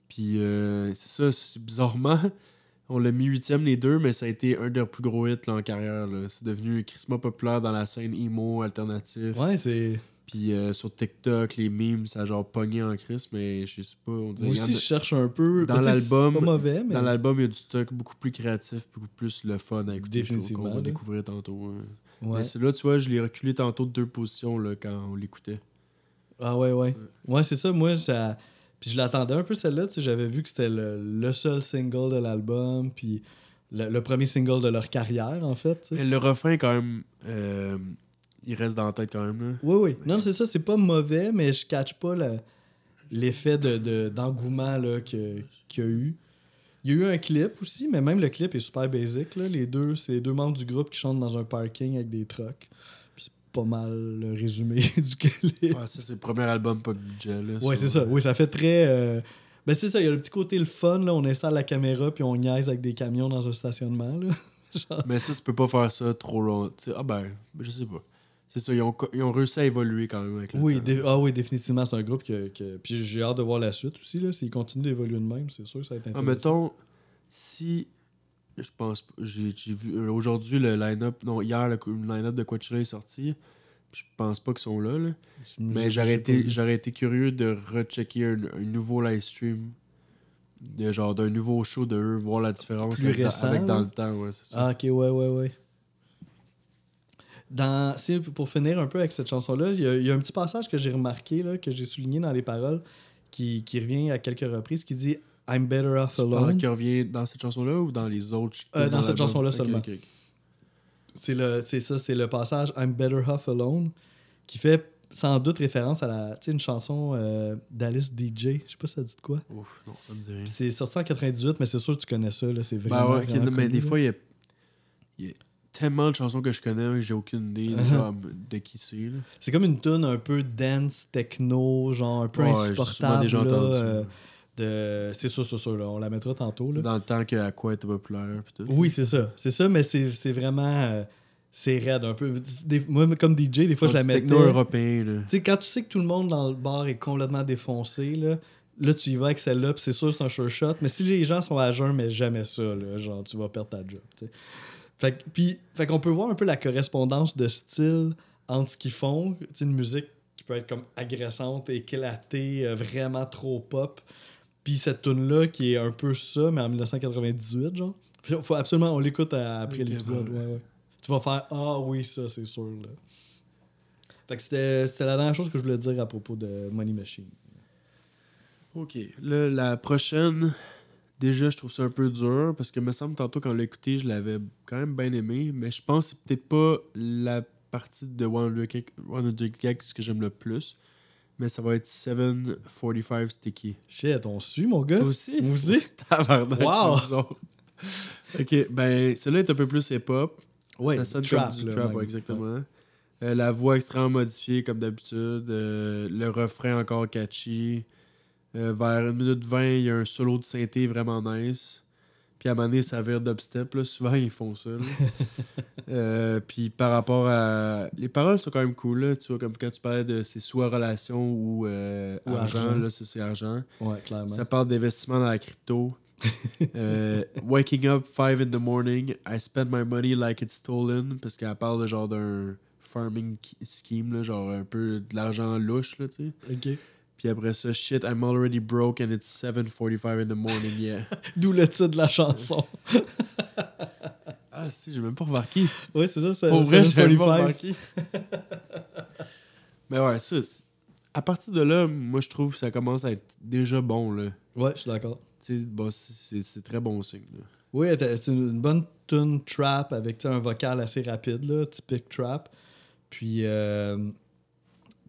A: Puis euh, c'est ça, c'est bizarrement, on l'a mis huitième les deux, mais ça a été un de leurs plus gros hits là, en carrière. là. C'est devenu crissement populaire dans la scène emo alternatif.
B: Ouais, c'est.
A: Puis euh, sur TikTok, les memes, ça a genre pogné en crise, mais je sais pas, on dirait.
B: Moi aussi,
A: a-
B: je cherche un peu.
A: Dans l'album-
B: C'est pas mauvais, mais.
A: Dans l'album, il y a du stock beaucoup plus créatif, beaucoup plus le fun à écouter.
B: Définitivement,
A: Qu'on va découvrir tantôt. hein.
B: Ouais.
A: Mais c'est là, tu vois, je l'ai reculé tantôt de deux positions là, quand on l'écoutait.
B: Ah ouais, ouais. Ouais, c'est ça. Moi, ça... Puis je l'attendais un peu celle-là. tu sais, J'avais vu que c'était le, le seul single de l'album. Puis le, le premier single de leur carrière, en fait. tu sais.
A: Mais le refrain, quand même, euh, il reste dans la tête quand même. Là.
B: Oui, oui. Non, c'est ça. C'est pas mauvais, mais je catch pas le- l'effet de, de- d'engouement là, que- qu'il y a eu. Il y a eu un clip aussi, mais même le clip est super basic. Là. Les deux, c'est les deux membres du groupe qui chantent dans un parking avec des trucks. Puis c'est pas mal le résumé du clip.
A: Ouais, ça, c'est le premier album pas de budget. Là,
B: Ouais, c'est ça. Oui, ça fait très. euh, Ben, c'est ça. Il y a le petit côté le fun. Là. On installe la caméra puis on niaise avec des camions dans un stationnement. Là. Genre-
A: Mais ça, tu peux pas faire ça trop long. Ah ben, je sais pas. C'est ça, ils ont, co- ils ont réussi à évoluer quand même avec le
B: Oui,
A: temps.
B: ah oui, définitivement, c'est un groupe que. que- Puis j'ai hâte de voir la suite aussi. Là. S'ils continuent d'évoluer de même, c'est sûr que ça va être
A: Ah,
B: intéressant.
A: mettons, si. Je pense. J'ai vu. euh, Aujourd'hui, le line-up. Non, hier, le, line-up de Coachella est sorti. Je pense pas qu'ils sont là. là. Mais j'aurais été, curieux de rechecker un, un nouveau live stream. De genre d'un nouveau show de eux, voir la différence
B: Plus
A: avec, dans-
B: récent,
A: avec dans le temps. Ouais, c'est ça.
B: Ah, ok, ouais, ouais, ouais. Dans, pour finir un peu avec cette chanson-là, il y, a- il y a un petit passage que j'ai remarqué, là, que j'ai souligné dans les paroles, qui, qui revient à quelques reprises, qui dit I'm better off alone.
A: qu'il revient dans cette chanson-là ou dans les autres
B: Euh, dans cette
A: l'album?
B: chanson-là seulement. C'est le, c'est ça, c'est le passage I'm better off alone, qui fait sans doute référence à la, une chanson euh, d'Alice DJ. Je sais pas si ça dit de quoi.
A: Ouf, non, ça me dit rien.
B: C'est sorti en 98, mais c'est sûr que tu connais ça. Là, c'est
A: Ben
B: vraiment,
A: ouais,
B: vraiment
A: non, mais des
B: là.
A: fois, il y a, il y a tellement de chansons que je connais que j'ai aucune idée
B: Uh-huh.
A: genre, de qui c'est.
B: C'est comme une tune un peu dance, techno, genre un peu
A: Ouais,
B: insupportable.
A: déjà
B: là, euh, de... C'est sûr, c'est sûr. Là. On la mettra tantôt. Là.
A: dans le temps que Aqua était populaire. tout.
B: Oui, c'est ça. C'est ça, mais c'est vraiment... euh, c'est raide un peu. Des- Moi, comme DJ, des fois, je la mettais...
A: techno européen. Là.
B: Tu sais, quand tu sais que tout le monde dans le bar est complètement défoncé, là, là tu y vas avec celle-là, puis c'est sûr c'est un sure shot. Mais si les gens sont à jeun, mais jamais ça, là, genre, tu vas perdre ta job. Fait, puis, fait qu'on peut voir un peu la correspondance de style entre ce qu'ils font. Tu sais, une musique qui peut être comme agressante, éclatée, euh, vraiment trop pop. Puis cette tune-là qui est un peu ça, mais en 1998, genre. Faut absolument, on l'écoute après l'épisode.
A: ouais.
B: ouais, ouais. Tu vas faire Ah oui, ça, c'est sûr. Là. Fait que c'était c'était la dernière chose que je voulais dire à propos de Money Machine.
A: Ok. Là, la prochaine, déjà, je trouve ça un peu dur parce que me semble tantôt quand on l'a écouté, je l'avais quand même bien aimé, mais je pense que c'est peut-être pas la partie de 100 Gags 100 Gags que j'aime le plus, mais ça va être 745 Sticky.
B: Shit, on suit, mon gars.
A: Toi aussi?
B: Moi aussi. Wow.
A: ok, ben, celui-là est un peu plus hip-hop.
B: Ouais,
A: ça sonne
B: trap,
A: comme du
B: là,
A: trap, ouais, exactement. Euh, la voix extrêmement modifiée, comme d'habitude. Euh, le refrain encore catchy. Euh, vers 1 minute 20, il y a un solo de synthé vraiment nice. Puis à un moment donné, ça vire dubstep. Là. Souvent, ils font ça. Euh, puis par rapport à... Les paroles sont quand même cool. Là. Tu vois, comme quand tu parlais de c'est soit relation ou, euh,
B: Ou
A: argent.
B: argent.
A: Là, c'est argent.
B: Ouais, clairement.
A: Ça parle d'investissement dans la crypto. Euh, waking up 5 in the morning, I spend my money like it's stolen. Parce qu'elle parle de genre d'un farming scheme, là, genre un peu de l'argent louche, là, tu sais.
B: Ok.
A: Puis après ça, shit, I'm already broke and it's 7.45 in the morning, yeah.
B: D'où le titre de la chanson.
A: ah, si, j'ai même pas remarqué.
B: Oui, c'est ça. c'est
A: Pour vrai, j'ai même pas
B: 745.
A: remarqué. Mais ouais, ça, à partir de là, moi, je trouve que ça commence à être déjà bon, là.
B: Ouais, je suis d'accord.
A: Tu sais, bah, c'est très bon signe, là.
B: Oui, c'est une bonne tune trap avec un vocal assez rapide, là, typique trap. Puis, euh,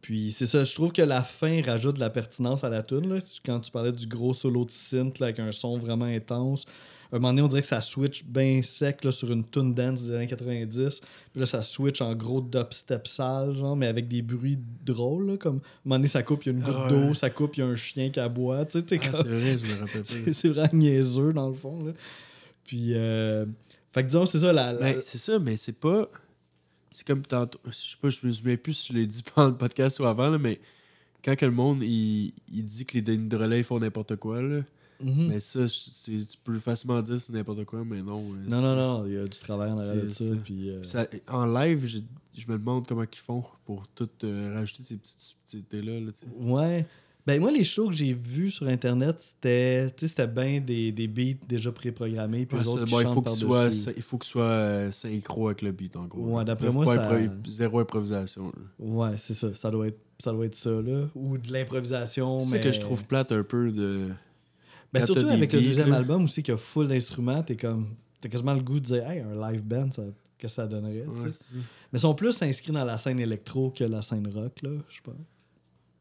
B: puis c'est ça, je trouve que la fin rajoute de la pertinence à la tune. Là. Quand tu parlais du gros solo de synth là, avec un son vraiment intense, à un moment donné, on dirait que ça switch bien sec là, sur une tune dance des années 90. Puis là, ça switch en gros dubstep sale, genre, mais avec des bruits drôles. là, comme à un moment donné, ça coupe, il y a une goutte
A: Ah ouais.
B: d'eau, ça coupe, il y a un chien qui aboie. Tu sais,
A: Ah,
B: comme-
A: c'est vrai, je me rappelle
B: c'est
A: pas.
B: c'est vraiment niaiseux dans le fond. Là. Puis, euh, fait que disons, c'est ça. La, la-
A: Ben, c'est ça, mais c'est pas. C'est comme tantôt. Je sais pas, je me souviens plus si je l'ai dit pendant le podcast ou avant, là, mais quand que le monde il, il dit que les Denis de relais font n'importe quoi, là,
B: Mhm.
A: mais ça, tu peux facilement dire que c'est n'importe quoi, mais non. euh,
B: Non, non, non, il y a du travail en arrière de ça.
A: ça.
B: Puis, euh,
A: Ça- en live, je, je me demande comment ils font pour tout euh, rajouter ces petites subtilités-là. Là.
B: Ouais. Ben, moi, les shows que j'ai vus sur Internet, c'était bien des, des beats déjà préprogrammés. Puis
A: Ouais,
B: eux
A: ça,
B: autres qui
A: bon, il faut que soit, il faut que ce soit euh, synchro avec le beat, en gros.
B: Ouais, d'après moi, ça-
A: zéro improvisation. là.
B: Ouais, c'est ça. Ça doit être, ça doit être ça, là. Ou de l'improvisation,
A: C'est
B: mais...
A: que je trouve plate un peu de.
B: Ben, surtout avec le deuxième
A: là.
B: album aussi, qui a full d'instruments, t'es comme... T'as quasiment le goût de dire, hey, un live band, ça... qu'est-ce que ça donnerait.
A: Ouais.
B: Mais ils sont plus inscrits dans la scène électro que la scène rock, là, je pense.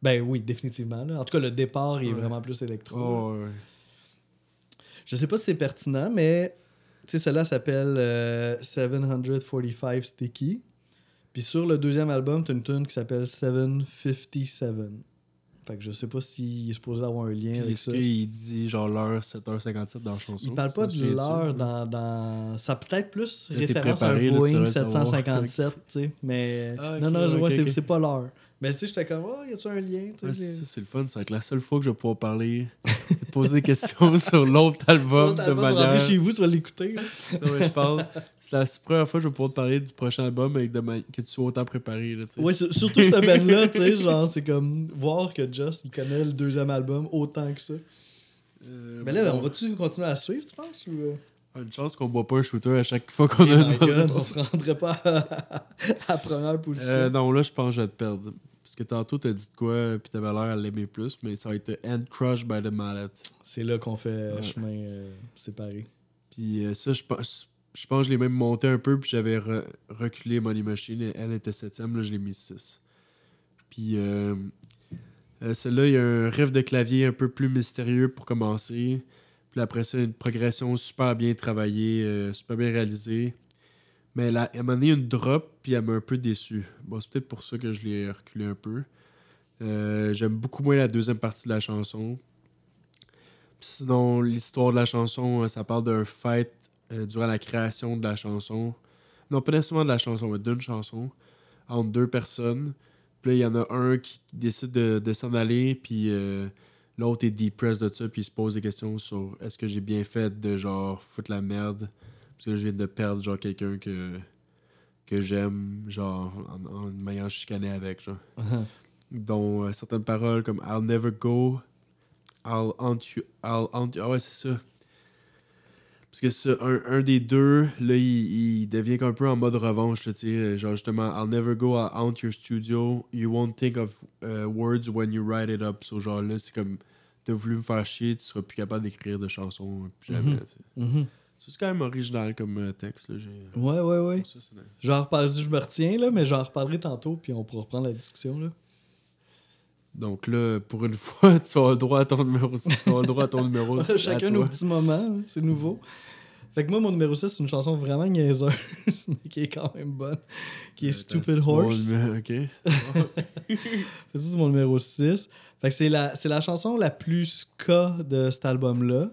B: Ben oui, définitivement. Là. En tout cas, le départ est
A: Ouais.
B: vraiment plus électro.
A: Oh, ouais.
B: Je sais pas si c'est pertinent, mais tu sais, celle-là s'appelle euh, 745 Sticky. Puis sur le deuxième album, t'as une tune qui s'appelle 757. Fait que je sais pas s'il est supposé avoir un lien
A: Puis
B: avec ça.
A: qu'il dit genre l'heure 7h57 dans la chanson?
B: Il parle pas de l'heure dans, dans. Ça peut-être plus référence à un Boeing
A: devrais savoir.
B: 757, tu sais. Mais.
A: Ah,
B: non, non, je vois, c'est
A: ok.
B: c'est pas l'heure. Mais tu sais, j'étais comme, oh, y a-tu un lien,
A: Ouais, c'est ça, le fun. C'est que la seule fois que je vais pouvoir parler, poser des questions sur l'autre
B: Sur
A: album de manière.
B: rentrer chez vous, tu vas l'écouter.
A: Non, mais je parle. C'est la première fois que je vais pouvoir te parler du prochain album avec de que tu sois autant préparé. Là.
B: Ouais, surtout cette band-là, tu sais, genre, c'est comme voir que Just, il connaît le deuxième album autant que ça.
A: Euh,
B: Mais là,
A: bon,
B: on va-tu continuer à suivre, tu penses? Ou... euh?
A: Une chance qu'on boit pas un shooter à chaque fois qu'on
B: Oh
A: a une
B: on se rendrait pas à, à première position.
A: Euh, non, là, je pense que je vais te perdre. Parce que tantôt, t'as dit de quoi, puis t'avais l'air à l'aimer plus, mais ça va être End Crush by the Mallet.
B: C'est là qu'on fait
A: Ouais.
B: chemin euh, séparé.
A: Puis euh, ça, je pense, je pense que je l'ai même monté un peu, puis j'avais re- reculé Money Machine. Elle était septième, là, je l'ai mis 6. Puis euh, celle-là, il y a un riff de clavier un peu plus mystérieux pour commencer. Puis après ça, une progression super bien travaillée, super bien réalisée. Mais là, elle m'a donné une drop, puis elle m'a un peu déçu. Bon, c'est peut-être pour ça que je l'ai reculé un peu. Euh, J'aime beaucoup moins la deuxième partie de la chanson. Sinon, l'histoire de la chanson, euh, ça parle d'un fight euh, durant la création de la chanson. Non, pas nécessairement de la chanson, mais d'une chanson. Entre deux personnes. Puis là, il y en a un qui décide de, s'en aller, puis l'autre est depressed de ça, puis il se pose des questions sur est-ce que j'ai bien fait de genre foutre la merde, parce que je viens de perdre genre quelqu'un que, que j'aime, genre en, en m'ayant chicané avec, genre. dont euh, certaines paroles comme I'll never go, I'll haunt you, I'll haunt you. Ah ouais, c'est ça. Parce que ça, un, un des deux, là, il, il devient un peu en mode revanche, tu sais. Genre, justement, I'll never go, I'll haunt your studio. You won't think of uh, words when you write it up. So, genre, là, c'est comme, t'as voulu me faire chier, tu seras plus capable d'écrire de chansons, plus jamais,
B: Mhm.
A: tu sais.
B: Mhm.
A: Ça, C'est quand même original comme euh, texte, là. j'ai-
B: Ouais, ouais, ouais.
A: Ça, nice.
B: Je me retiens, là, mais j'en reparlerai tantôt, puis on pourra reprendre la discussion. Là.
A: Donc là, pour une fois, tu as le droit à ton numéro. Tu as le droit à ton numéro.
B: On a
A: à
B: chacun nos petits moments, hein, c'est nouveau. Fait que moi, mon numéro 6, c'est une chanson vraiment niaiseuse, mais qui est quand même bonne, qui est
A: Euh,
B: Stupid
A: mon
B: Horse.
A: Ok.
B: C'est ça, c'est mon numéro 6. Fait que c'est la, c'est la chanson la plus ska de cet album-là.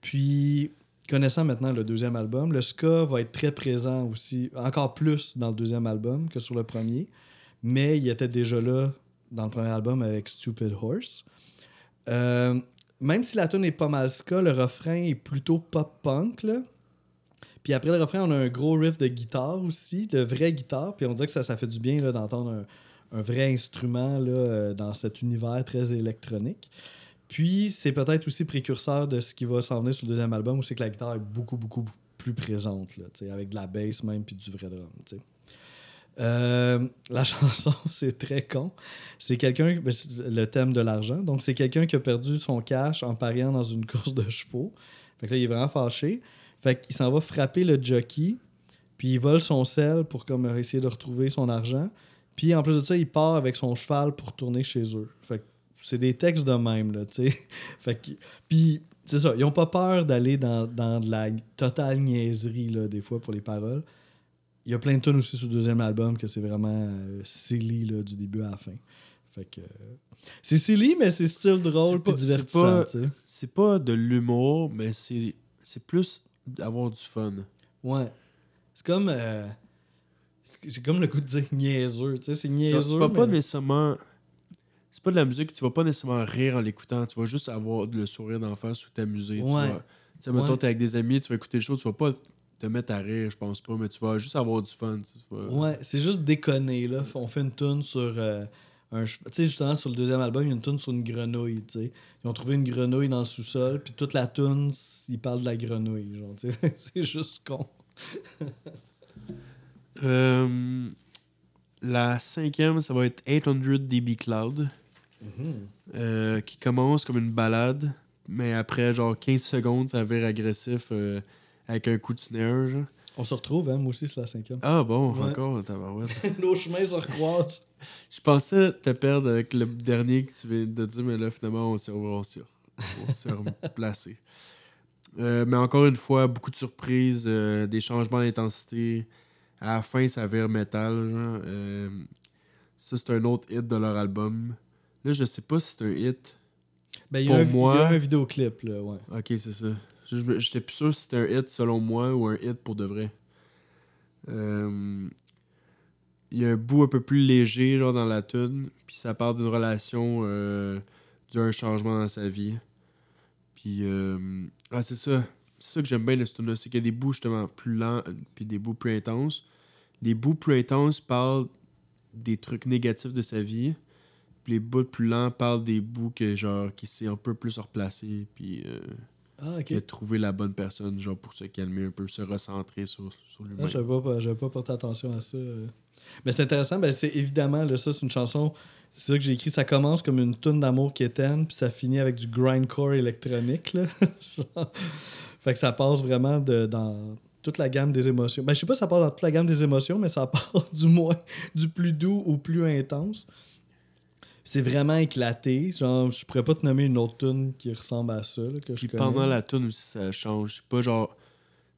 B: Puis, connaissant maintenant le deuxième album, le ska va être très présent aussi, encore plus dans le deuxième album que sur le premier. Mais il était déjà là dans le premier album avec Stupid Horse. Euh, même si la tune est pas mal ska, le refrain est plutôt pop-punk. Puis après le refrain, on a un gros riff de guitare aussi, de vraie guitare. Puis on dirait que ça, fait du bien d'entendre un, vrai instrument euh, dans cet univers très électronique. Puis c'est peut-être aussi précurseur de ce qui va s'en venir sur le deuxième album, où c'est que la guitare est beaucoup, beaucoup plus présente, là, avec de la bass même, puis du vrai drum. Euh, la chanson, c'est très con. C'est quelqu'un, ben, le thème de l'argent. Donc, c'est quelqu'un qui a perdu son cash en pariant dans une course de chevaux. Fait que là, il est vraiment fâché. Fait qu'il s'en va frapper le jockey, puis il vole son sel pour comme essayer de retrouver son argent. Puis en plus de ça, il part avec son cheval pour tourner chez eux. Fait que c'est des textes de même, là, tu sais. Fait que, puis c'est ça, ils ont pas peur d'aller dans, dans de la totale niaiserie, là, des fois, pour les paroles. Il y a plein de tunes aussi sur le deuxième album que c'est vraiment euh, silly, là, du début à la fin. Fait que... c'est silly, mais c'est style drôle puis
A: pas- c'est
B: divertissant,
A: pas-
B: tu sais.
A: C'est pas de l'humour, mais c'est c'est plus d'avoir du fun.
B: Ouais. C'est comme... euh, J'ai comme le goût de dire niaiseux, tu sais, c'est
A: Genre,
B: niaiseux,
A: tu vas pas nécessairement. C'est pas de la musique, tu vas pas nécessairement rire en l'écoutant. Tu vas juste avoir le sourire d'en face ou t'amuser. Tu
B: Ouais.
A: vas- Tu sais, mettons,
B: Ouais.
A: t'es avec des amis, tu vas écouter le show, tu vas pas te mettre à rire, je pense pas, mais tu vas juste avoir du fun. vas-
B: Ouais, c'est juste déconner, là. On fait une tune sur euh, un Tu sais, justement, sur le deuxième album, il y a une tune sur une grenouille, tu sais. Ils ont trouvé une grenouille dans le sous-sol, puis toute la tune, ils parlent de la grenouille, genre, tu sais. c'est juste con.
A: Euh, la cinquième, ça va être 800 dB Cloud, euh, qui commence comme une balade, mais après genre 15 secondes, ça vire agressif euh, avec un coup de snare. genre.
B: On se retrouve, hein, moi aussi, c'est la cinquième.
A: Ah bon,
B: Ouais.
A: encore, tabarouette.
B: Nos chemins se recroisent.
A: Je pensais te perdre avec le dernier que tu viens de dire, mais là, finalement, on s'est on replacé. Euh, mais encore une fois, beaucoup de surprises, euh, des changements d'intensité. À la fin, ça vire métal. genre. Euh, ça, c'est un autre hit de leur album. Là, je sais pas si c'est un hit.
B: Ben, il y, a un, il y
A: moi-
B: a un vidéoclip, là, ouais.
A: Ok, c'est ça. J'étais plus sûr si c'était un hit selon moi ou un hit pour de vrai. Euh, Il y a un bout un peu plus léger genre dans la tune, puis ça parle d'une relation, euh, d'un changement dans sa vie. Puis euh, ah c'est ça, ça que j'aime bien de ce tune là, c'est qu'il y a des bouts justement plus lents euh, puis des bouts plus intenses. Les bouts plus intenses parlent des trucs négatifs de sa vie. Puis les bouts plus lents parlent des bouts que genre qui s'est un peu plus replacé puis euh,
B: Ah, ok.
A: qui a trouvé la bonne personne genre pour se calmer un peu, se recentrer sur, sur
B: Ah,
A: lui-même.
B: j'avais pas, pas porté attention à ça. euh. Mais c'est intéressant, ben c'est évidemment, là, ça, c'est une chanson. C'est ça que j'ai écrit. Ça commence comme une tune d'amour quétaine, puis ça finit avec du grindcore électronique. Là. Genre. fait que ça passe vraiment de, dans toute la gamme des émotions. Ben, je sais pas si ça passe dans toute la gamme des émotions, mais ça part du moins du plus doux au plus intense. C'est vraiment éclaté. Genre, je pourrais pas te nommer une autre tune qui ressemble à ça. là, que je
A: Puis
B: connais.
A: pendant la tune aussi ça change, pas genre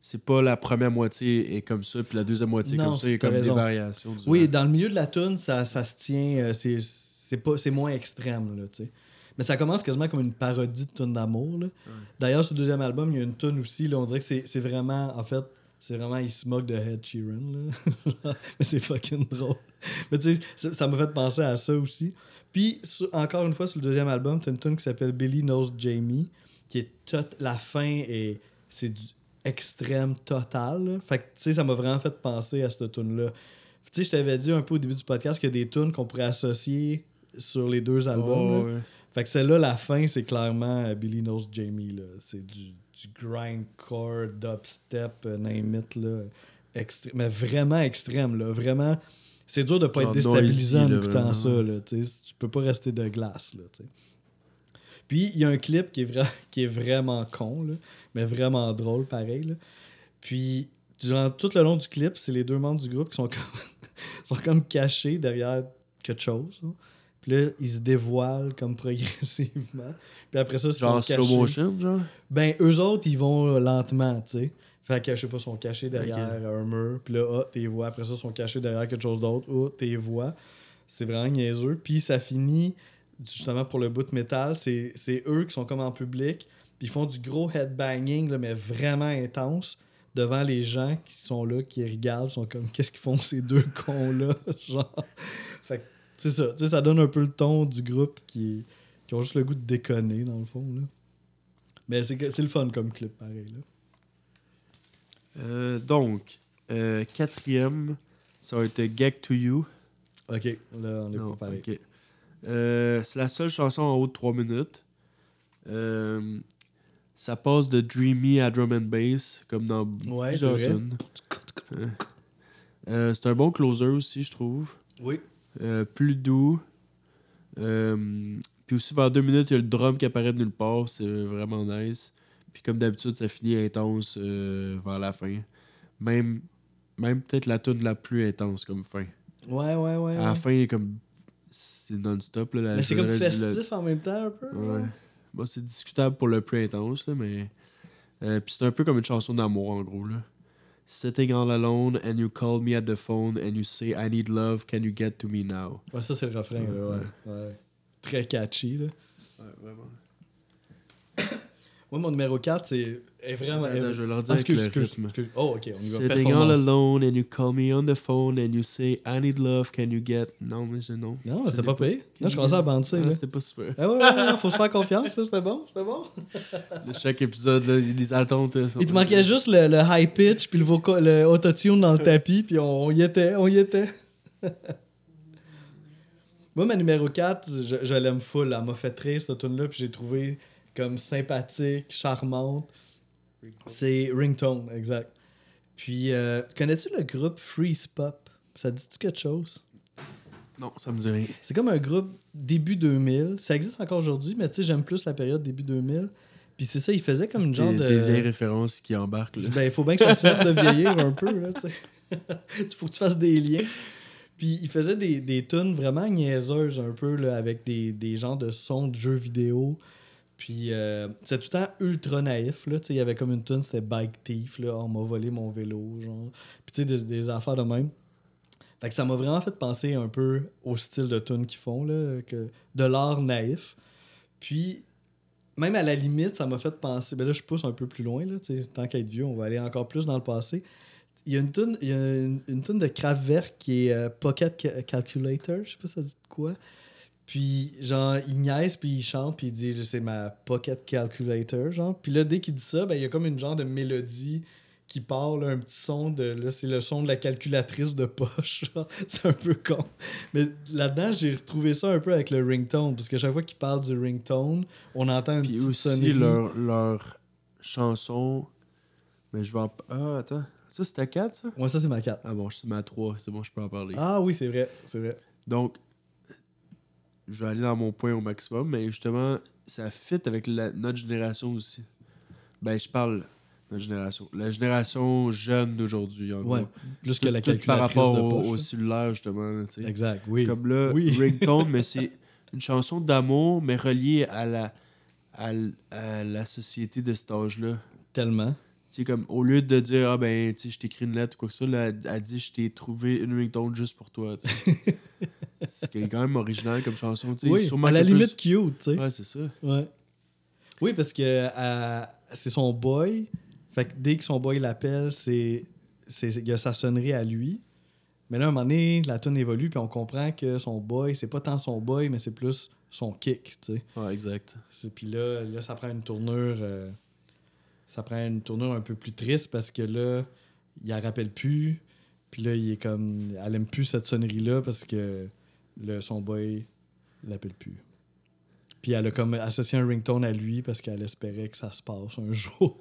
A: c'est pas la première moitié est comme ça puis la deuxième moitié est
B: Non,
A: comme ça, il y a comme des variations. durant.
B: Oui, dans le milieu de la tune, ça, ça se tient. euh, c'est, c'est, pas, c'est moins extrême, là, tu sais. Mais ça commence quasiment comme une parodie de tune d'amour, là. D'ailleurs, sur le deuxième album, il y a une tune aussi, là, on dirait que c'est, vraiment, en fait, c'est vraiment, il se moque de Head Sheeran, là. Mais c'est fucking drôle. Mais tu sais, ça, m'a fait penser à ça aussi. Puis, sur- encore une fois, sur le deuxième album, t'as une tune qui s'appelle Billy Knows Jamie, qui est tot- la fin et c'est du extrême total. là. Fait que, tu sais, ça m'a vraiment fait penser à cette tune-là. Tu sais, je t'avais dit un peu au début du podcast qu'il y a des tunes qu'on pourrait associer sur les deux albums.
A: Oh,
B: là.
A: ouais.
B: Fait que celle-là, la fin, c'est clairement euh, Billy Knows Jamie. là. C'est du, du grindcore, dubstep, euh, name it, là. Extré- mais vraiment extrême, là. Vraiment. C'est dur de pas être déstabilisant en écoutant ça, là. Tu peux pas rester de glace, là. Puis, il y a un clip qui est, vra- qui est vraiment con, là, mais vraiment drôle, pareil. là. Puis, durant tout le long du clip, c'est les deux membres du groupe qui sont comme, sont comme cachés derrière quelque chose. Puis là, ils se dévoilent comme progressivement. Puis après ça, ils
A: Genre
B: sont
A: slow
B: cachés.
A: motion, genre?
B: Ben, eux autres, ils vont lentement, tu sais. Fait que, je sais pas, ils sont cachés derrière
A: Ok.
B: un mur. Puis là, ah, t'es vois. Après ça, ils sont cachés derrière quelque chose d'autre. Ah, t'es vois. C'est vraiment niaiseux. Puis ça finit, justement, pour le bout de métal, c'est eux qui sont comme en public. Puis ils font du gros headbanging, là, mais vraiment intense, devant les gens qui sont là, qui regardent. Sont comme, qu'est-ce qu'ils font ces deux cons-là? Genre. Fait que, c'est ça. Tu sais, ça donne un peu le ton du groupe qui, qui ont juste le goût de déconner, dans le fond, là. Mais c'est le fun comme clip, pareil, là.
A: Euh, donc, euh, quatrième, ça va être Gag to You.
B: Ok, là, on est
A: Non,
B: pas pareil.
A: Euh, c'est la seule chanson en haut de 3 minutes. Euh, ça passe de dreamy à drum and bass, comme dans
B: Ouais,
A: plusieurs tunes. Euh, c'est un bon closer aussi, je trouve.
B: Oui.
A: Euh, plus doux. Euh, puis aussi, vers deux minutes, il y a le drum qui apparaît de nulle part. C'est vraiment nice. Puis comme d'habitude, ça finit intense vers la fin. Même, même peut-être la tune la plus intense comme fin.
B: Ouais, ouais, ouais.
A: À la fin, comme. C'est non-stop.
B: Mais c'est comme
A: le-
B: festif en même temps, un peu.
A: Ouais.
B: genre.
A: Bon, c'est discutable pour le plus intense, là, mais. Euh, puis c'est un peu comme une chanson d'amour, en gros. Là. Sitting all alone, and you call me at the phone, and you say, I need love, can you get to me now?
B: Ouais, ça, c'est le refrain, là, ouais. ouais. Très catchy, là.
A: Ouais, vraiment.
B: Moi, mon numéro 4, c'est est vraiment.
A: Attends, attends, je vais leur dire
B: Ah,
A: avec
B: excuse,
A: le
B: excuse,
A: rythme.
B: excuse. Oh, ok, on y va.
A: Sitting all alone, and you call me on the phone, and you say, I need love, can you get? Non, mais je non.
B: Non, c'était pas pire. Non, je commençais à banter,
A: Ah,
B: là.
A: C'était pas super.
B: Ah ouais, ouais, ouais, faut se faire confiance, là, c'était bon, c'était bon.
A: Là, Chaque épisode, là, les attentes. sont-
B: Il te manquait juste le, le high pitch puis le, vocal, le autotune dans le tapis, puis on, y était, on y était. Moi, ma numéro 4, je, je l'aime full. Elle m'a fait rire, cette tune là puis j'ai trouvé comme sympathique, charmante. C'est Ringtone, exact. Puis, euh, connais-tu le groupe Freeze Pop? Ça dit-tu quelque chose?
A: Non, ça me dit rien.
B: C'est comme un groupe début 2000. Ça existe encore aujourd'hui, mais tu sais, j'aime plus la période début 2000. Puis c'est ça, il faisait comme une genre
A: des,
B: de...
A: des vieilles références qui embarquent. Là.
B: Ben, il faut bien que ça serve de vieillir un peu, là, tu sais. Il faut que tu fasses des liens. Puis il faisait des, des tunes vraiment niaiseuses un peu, là, avec des, des genres de sons de jeux vidéo. Puis euh, c'est tout le temps ultra naïf. Il y avait comme une tune, c'était Bike Thief, là. On m'a volé mon vélo, genre. Puis tu sais, des, affaires de même. Fait que ça m'a vraiment fait penser un peu au style de tune qu'ils font, là, que, de l'art naïf. Puis, même à la limite, ça m'a fait penser. Ben là, je pousse un peu plus loin, là, tant qu'à être vieux, on va aller encore plus dans le passé. Il y a une tune, il y a une, une tune de Kraftwerk qui est euh, Pocket Ca- Calculator, je sais pas si ça dit quoi. Puis, genre, il niaise, puis il chante, puis il dit, c'est ma Pocket Calculator, genre. Puis là, dès qu'il dit ça, ben, il y a comme une genre de mélodie qui part, là, un petit son de. Là, c'est le son de la calculatrice de poche. genre. C'est un peu con. Mais là-dedans, j'ai retrouvé ça un peu avec le ringtone, parce que chaque fois qu'il parle du ringtone, on entend une
A: Puis
B: petite
A: aussi
B: sonnerie.
A: leur, leur chanson. Mais je vais en. Ah, attends. Ça, c'était 4, ça?
B: Ouais, ça, c'est ma 4.
A: Ah bon, suis à 3. C'est bon, je peux en parler.
B: Ah oui, c'est vrai, c'est vrai.
A: Donc, je vais aller dans mon point au maximum, mais justement, ça fit avec la- notre génération aussi. Ben, je parle notre génération. La génération jeune d'aujourd'hui, en
B: Ouais,
A: gros.
B: plus que la
A: tout par
B: calculatrice
A: rapport
B: de
A: au,
B: poche.
A: au
B: là.
A: cellulaire, justement.
B: Exact, oui.
A: Comme là,
B: Oui.
A: Ringtone, mais c'est une chanson d'amour, mais reliée à la, à, à la société de cet âge-là.
B: Tellement.
A: Sais, comme, au lieu de dire, ah ben, tu sais, je t'écris une lettre ou quoi que ce soit, là, elle, elle dit, je t'ai trouvé une ringtone juste pour toi, c'est quand même original comme chanson, tu sais.
B: Oui, à la
A: plus-
B: limite cute, tu sais.
A: Ouais, c'est ça.
B: Ouais. Oui, parce que euh, c'est son boy. Fait que dès que son boy l'appelle, c'est il y a sa sonnerie à lui. Mais là, à un moment donné, la tune évolue, puis on comprend que son boy, c'est pas tant son boy, mais c'est plus son kick, tu sais.
A: Ouais, exact.
B: Puis là, là, ça prend une tournure. euh, ça prend une tournure un peu plus triste parce que là, il la rappelle plus. Puis là, il est comme. Elle aime plus cette sonnerie-là parce que le, son boy l'appelle plus. Puis elle a comme associé un ringtone à lui parce qu'elle espérait que ça se passe un jour.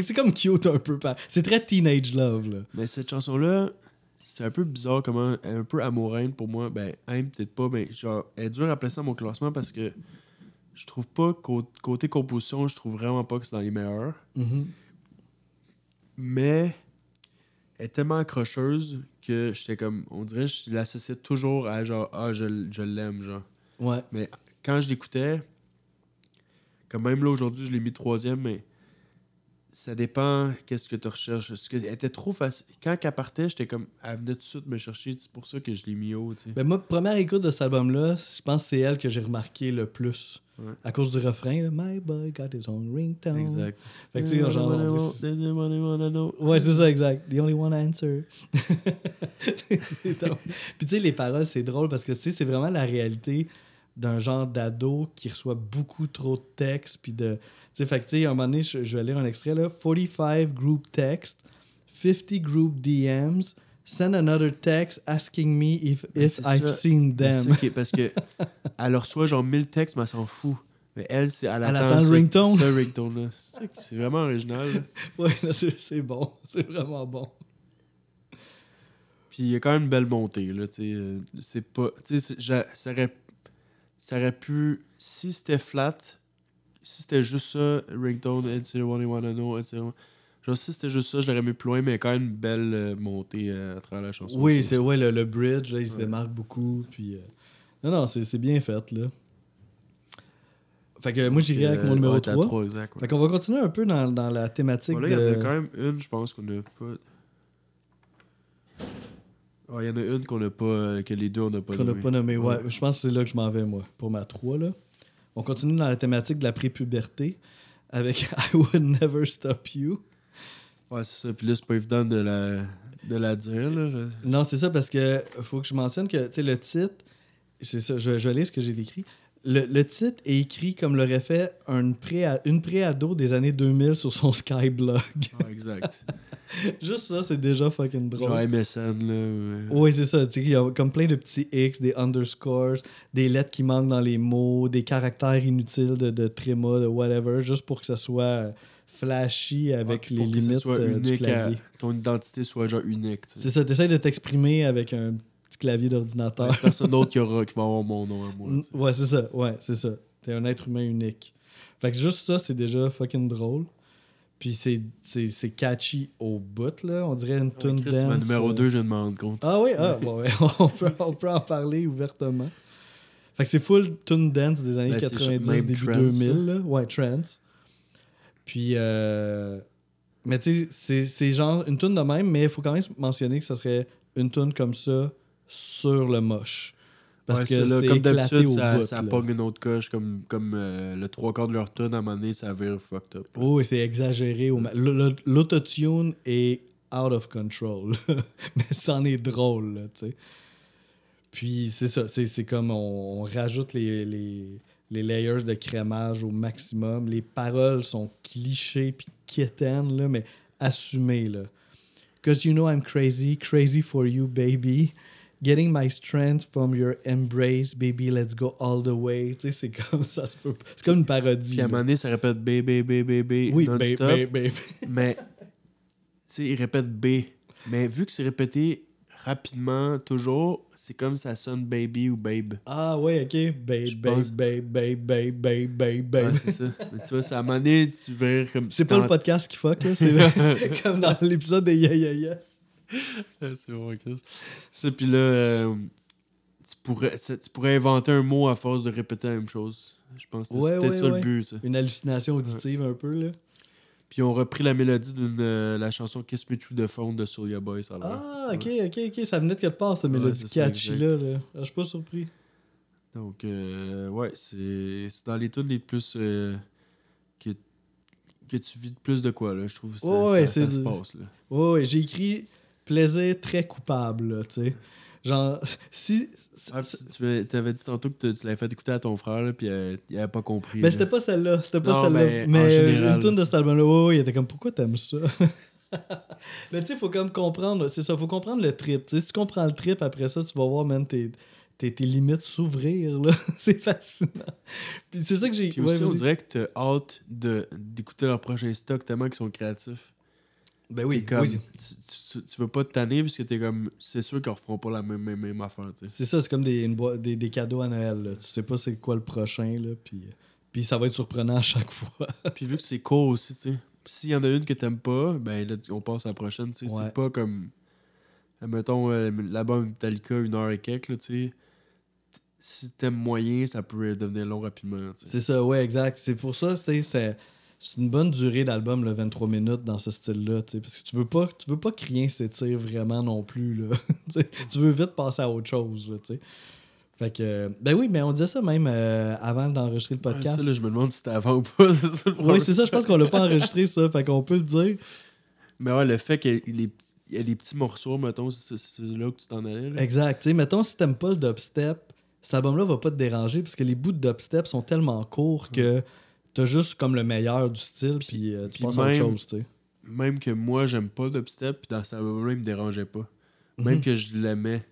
B: C'est comme cute un peu. C'est très teenage love, là.
A: Mais cette chanson-là, c'est un peu bizarre comment elle est un peu amoureuse pour moi. Ben, aime peut-être pas, mais genre, elle est dure à placer dans mon classement parce que je trouve pas qu'au côté composition, je trouve vraiment pas que c'est dans les meilleurs. Mais elle est tellement accrocheuse que j'étais comme, on dirait, je l'associais toujours à genre, ah, je, je l'aime, genre.
B: Ouais.
A: Mais quand je l'écoutais, comme même là aujourd'hui, je l'ai mis troisième, mais ça dépend qu'est-ce que tu recherches. Parce que elle était trop facile. Quand elle partait, j'étais comme, elle venait tout de suite me chercher. C'est pour ça que je l'ai mis haut, tu sais.
B: Ben moi, première écoute de cet album-là, je pense que c'est elle que j'ai remarqué le plus.
A: Ouais.
B: À cause du refrain, là, My boy got his own ringtone.
A: Exact.
B: Fait que tu sais, genre. on. Ouais, c'est ça, exact. The only one answer. Puis tu sais, les paroles, c'est drôle parce que tu sais, c'est vraiment la réalité d'un genre d'ado qui reçoit beaucoup trop de textes. Puis de. Tu sais, fait que tu sais, à un moment donné, je, je vais lire un extrait là. 45 group text 50 group DMs. Send another text asking me if,
A: Ben,
B: if
A: c'est
B: I've
A: ça.
B: seen
A: Ben, c'est
B: them.
A: ça qui est- parce que elle reçoit genre 1000 textes, mais elle s'en fout. Mais elle, c'est attend
B: attend le ringtone.
A: Ce. C'est c'est vraiment original. là,
B: c'est c'est bon. C'est vraiment bon.
A: Puis il y a quand même une belle montée, là, tu sais. euh, C'est pas... Tu sais, c'est- ça aurait, ça aurait pu... Si c'était flat, si c'était juste ça, ringtone, it's the one you wanna know, it's the one- Genre, si c'était juste ça, je l'aurais mis plus loin, mais il y a quand même une belle euh, montée euh, à travers la chanson.
B: Oui, c'est ouais, le, le bridge, là, il se démarque beaucoup. Puis, euh, Non, non, c'est c'est bien fait, là. Fait que moi, j'irai avec mon numéro
A: ouais, t'as
B: 3.
A: trois, exact, ouais.
B: Fait qu'on va continuer un peu dans, dans la thématique
A: Bon, là, il y en a quand même une, je pense, qu'on n'a pas... Il y en a une qu'on n'a pas... euh, que les deux, on n'a pas
B: qu'on n'a
A: nommé.
B: pas nommé. Ouais.
A: Ouais.
B: je pense que c'est là que je m'en vais, moi, pour ma 3, là. On continue dans la thématique de la prépuberté avec I Would Never Stop You.
A: Ouais, c'est ça. Puis là, c'est pas évident de la, de la dire, là. je-
B: Non, c'est ça, parce que faut que je mentionne que, le titre, c'est ça, je, je vais lire ce que j'ai décrit. Le, le titre est écrit comme l'aurait fait une pré-ado des années 2000 sur son Skyblog.
A: Ah, exact.
B: Juste ça, c'est déjà fucking drôle.
A: Genre MSN, là. ouais.
B: Oui, c'est ça. Il y a comme plein de petits X, des underscores, des lettres qui manquent dans les mots, des caractères inutiles de, de tréma, de whatever, juste pour que ça soit flashy avec
A: Ouais,
B: les
A: pour que ça
B: limites
A: soit
B: euh, du
A: unique à- ton identité soit genre unique.
B: C'est ça, t'essayes de t'exprimer avec un petit clavier d'ordinateur.
A: Personne d'autre qui, aura, qui va avoir mon nom à moi.
B: Ouais, c'est ça. Ouais, c'est ça. T'es un être humain unique. Fait que juste ça, c'est déjà fucking drôle. Puis c'est, c'est, c'est catchy au bout, là. On dirait une tune dance.
A: ma numéro
B: euh.
A: 2, je viens de me rendre compte.
B: Ah oui, ah, bon, ouais, on, peut, on peut en parler ouvertement. Fait que c'est full tune dance des années
A: Ben, c'est
B: 90,
A: même
B: début
A: trance,
B: 2000. Là. Ouais, trance. Puis, euh... mais tu sais, c'est, c'est genre une tune de même, mais il faut quand même mentionner que ça serait une tune comme ça sur le moche. Parce
A: Ouais,
B: que
A: là, comme d'habitude, ça,
B: bout.
A: ça pogne une autre coche, comme, comme euh, le trois quarts de leur tune à un moment donné, ça vire fucked up.
B: Oh, c'est exagéré. Au L'autotune est out of control. Mais c'en est drôle, là, tu sais. Puis c'est ça, c'est c'est comme on, on rajoute les, les, les layers de crémage au maximum. Les paroles sont clichés puis quétaines, là, mais assumées, là. Cause you know I'm crazy, crazy for you, baby. Getting my strength from your embrace, baby, let's go all the way. Tu sais, c'est comme ça se peut. C'est comme une parodie.
A: Puis à un moment donné, ça répète B, B, B, B, B,
B: Oui,
A: non-stop.
B: baby, baby.
A: Mais, tu sais, il répète B. Mais vu que c'est répété rapidement, toujours, c'est comme ça sonne baby ou babe.
B: Ah ouais, ok. Babe, babe, babe, babe, babe, babe, babe, babe.
A: Ouais, c'est ça. Mais tu vois, c'est à un moment donné, tu verras comme.
B: C'est pas le podcast qui fuck, là. C'est comme dans l'épisode de Yeah Yeah.
A: c'est vrai, Chris. Ça, puis là, euh, tu, pourrais, tu pourrais inventer un mot à force de répéter la même chose. Je pense que c'est
B: Ouais,
A: peut-être
B: ouais,
A: ça
B: ouais.
A: le but, ça.
B: Une hallucination auditive un peu, là.
A: Puis ont repris la mélodie de la chanson Kiss Me Through the Phone de Soulja Boy, ça a l'air.
B: Ah, ok, ok, ok. Ça venait de quelque part, cette mélodie catchy-là. là. Ah, Je suis pas surpris.
A: Donc, euh, ouais, c'est c'est dans les tunes les plus. euh, que, que tu vis de plus de quoi, là, je trouve. Ça,
B: Ouais,
A: ça-
B: c'est
A: ça se
B: du-
A: passe, là.
B: Ouais, ouais, j'ai écrit plaisir très coupable, tu sais. Genre, si.
A: Ah, puis tu tu avais dit tantôt que tu, tu l'avais fait écouter à ton frère, là, puis euh, il avait pas compris.
B: Mais c'était pas celle-là, c'était pas celle-là.
A: mais
B: Mais,
A: en
B: euh, une tune de cet album-là, ouais, il était comme pourquoi t'aimes ça? Mais tu sais, faut comme comprendre, c'est ça, faut comprendre le trip. Tu sais, si tu comprends le trip, après ça, tu vas voir, man, tes, tes, tes limites s'ouvrir, là. c'est fascinant. Puis c'est ça que j'ai.
A: Puis
B: ouais,
A: aussi, on dirait que t'as hâte d'écouter leur prochain stock tellement qu'ils sont créatifs.
B: Ben oui,
A: comme,
B: oui.
A: tu, tu- tu veux pas te tanner parce que t'es comme. C'est sûr qu'ils referont pas la même, même, même affaire.
B: C'est ça, c'est comme des, une boi- des, des cadeaux à Noël. Là. Tu sais pas c'est quoi le prochain, là, puis, puis ça va être surprenant à chaque fois.
A: Puis vu que c'est court aussi, tu sais. S'il y en a une que t'aimes pas, ben là, on passe à la prochaine, tu sais.
B: Ouais.
A: C'est pas comme. Mettons, l'album Metallica, une heure et quelques, là, tu sais. Si t'aimes moyen, ça peut devenir long rapidement.
B: C'est ça, ouais, exact. C'est pour ça, tu sais, c'est c'est une bonne durée d'album, le 23 minutes, dans ce style-là, parce que tu veux pas, tu veux pas que rien s'étire vraiment non plus, là. Tu veux vite passer à autre chose, là, tu sais. Fait que, ben oui, mais on disait ça même euh, avant d'enregistrer le podcast.
A: ça, là, je me demande si c'était avant ou pas, ça le
B: oui, c'est ça, je pense qu'on l'a pas enregistré, ça, fait qu'on peut le dire.
A: Mais ouais, le fait qu'il y ait- il y a des petits morceaux, mettons, c'est là que tu t'en allais, là.
B: Exact. Tu sais, mettons, si t'aimes pas le dubstep, cet album-là va pas te déranger parce que les bouts de dubstep sont tellement courts que t'as juste comme le meilleur du style puis euh, tu
A: puis
B: passes à autre
A: même-
B: chose, tu sais.
A: même que moi, j'aime pas le dubstep, puis dans cet album-là, il me dérangeait pas. Même
B: Mhm.
A: que je l'aimais.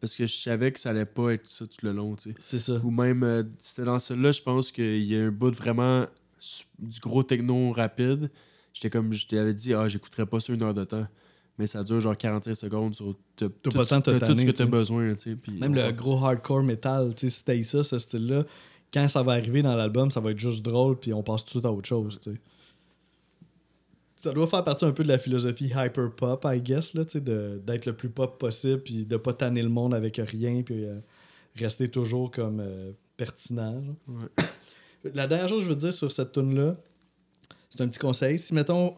A: Parce que je savais que ça allait pas être ça tout le long, tu sais.
B: C'est ça.
A: Ou même, euh, c'était dans celui-là, je pense qu'il y a un bout de vraiment su- du gros techno rapide. J'étais comme, je t'avais dit, ah, j'écouterais pas ça une heure de temps. Mais ça dure genre 45 secondes sur t'as- tout,
B: pas le temps de te
A: t'as tout ce que
B: tu
A: t'as besoin, tu sais. puis
B: Même
A: on
B: le gros hardcore metal, tu sais, si t'as ça, ce style-là, quand ça va arriver dans l'album, ça va être juste drôle, puis on passe tout de suite à autre chose, tu sais. Ça doit faire partie un peu de la philosophie hyper pop, I guess, là, tu sais, de- d'être le plus pop possible, puis de pas tanner le monde avec rien, puis euh, rester toujours comme euh, pertinent.
A: Ouais.
B: La dernière chose que je veux dire sur cette tune-là, c'est un petit conseil. Si, mettons,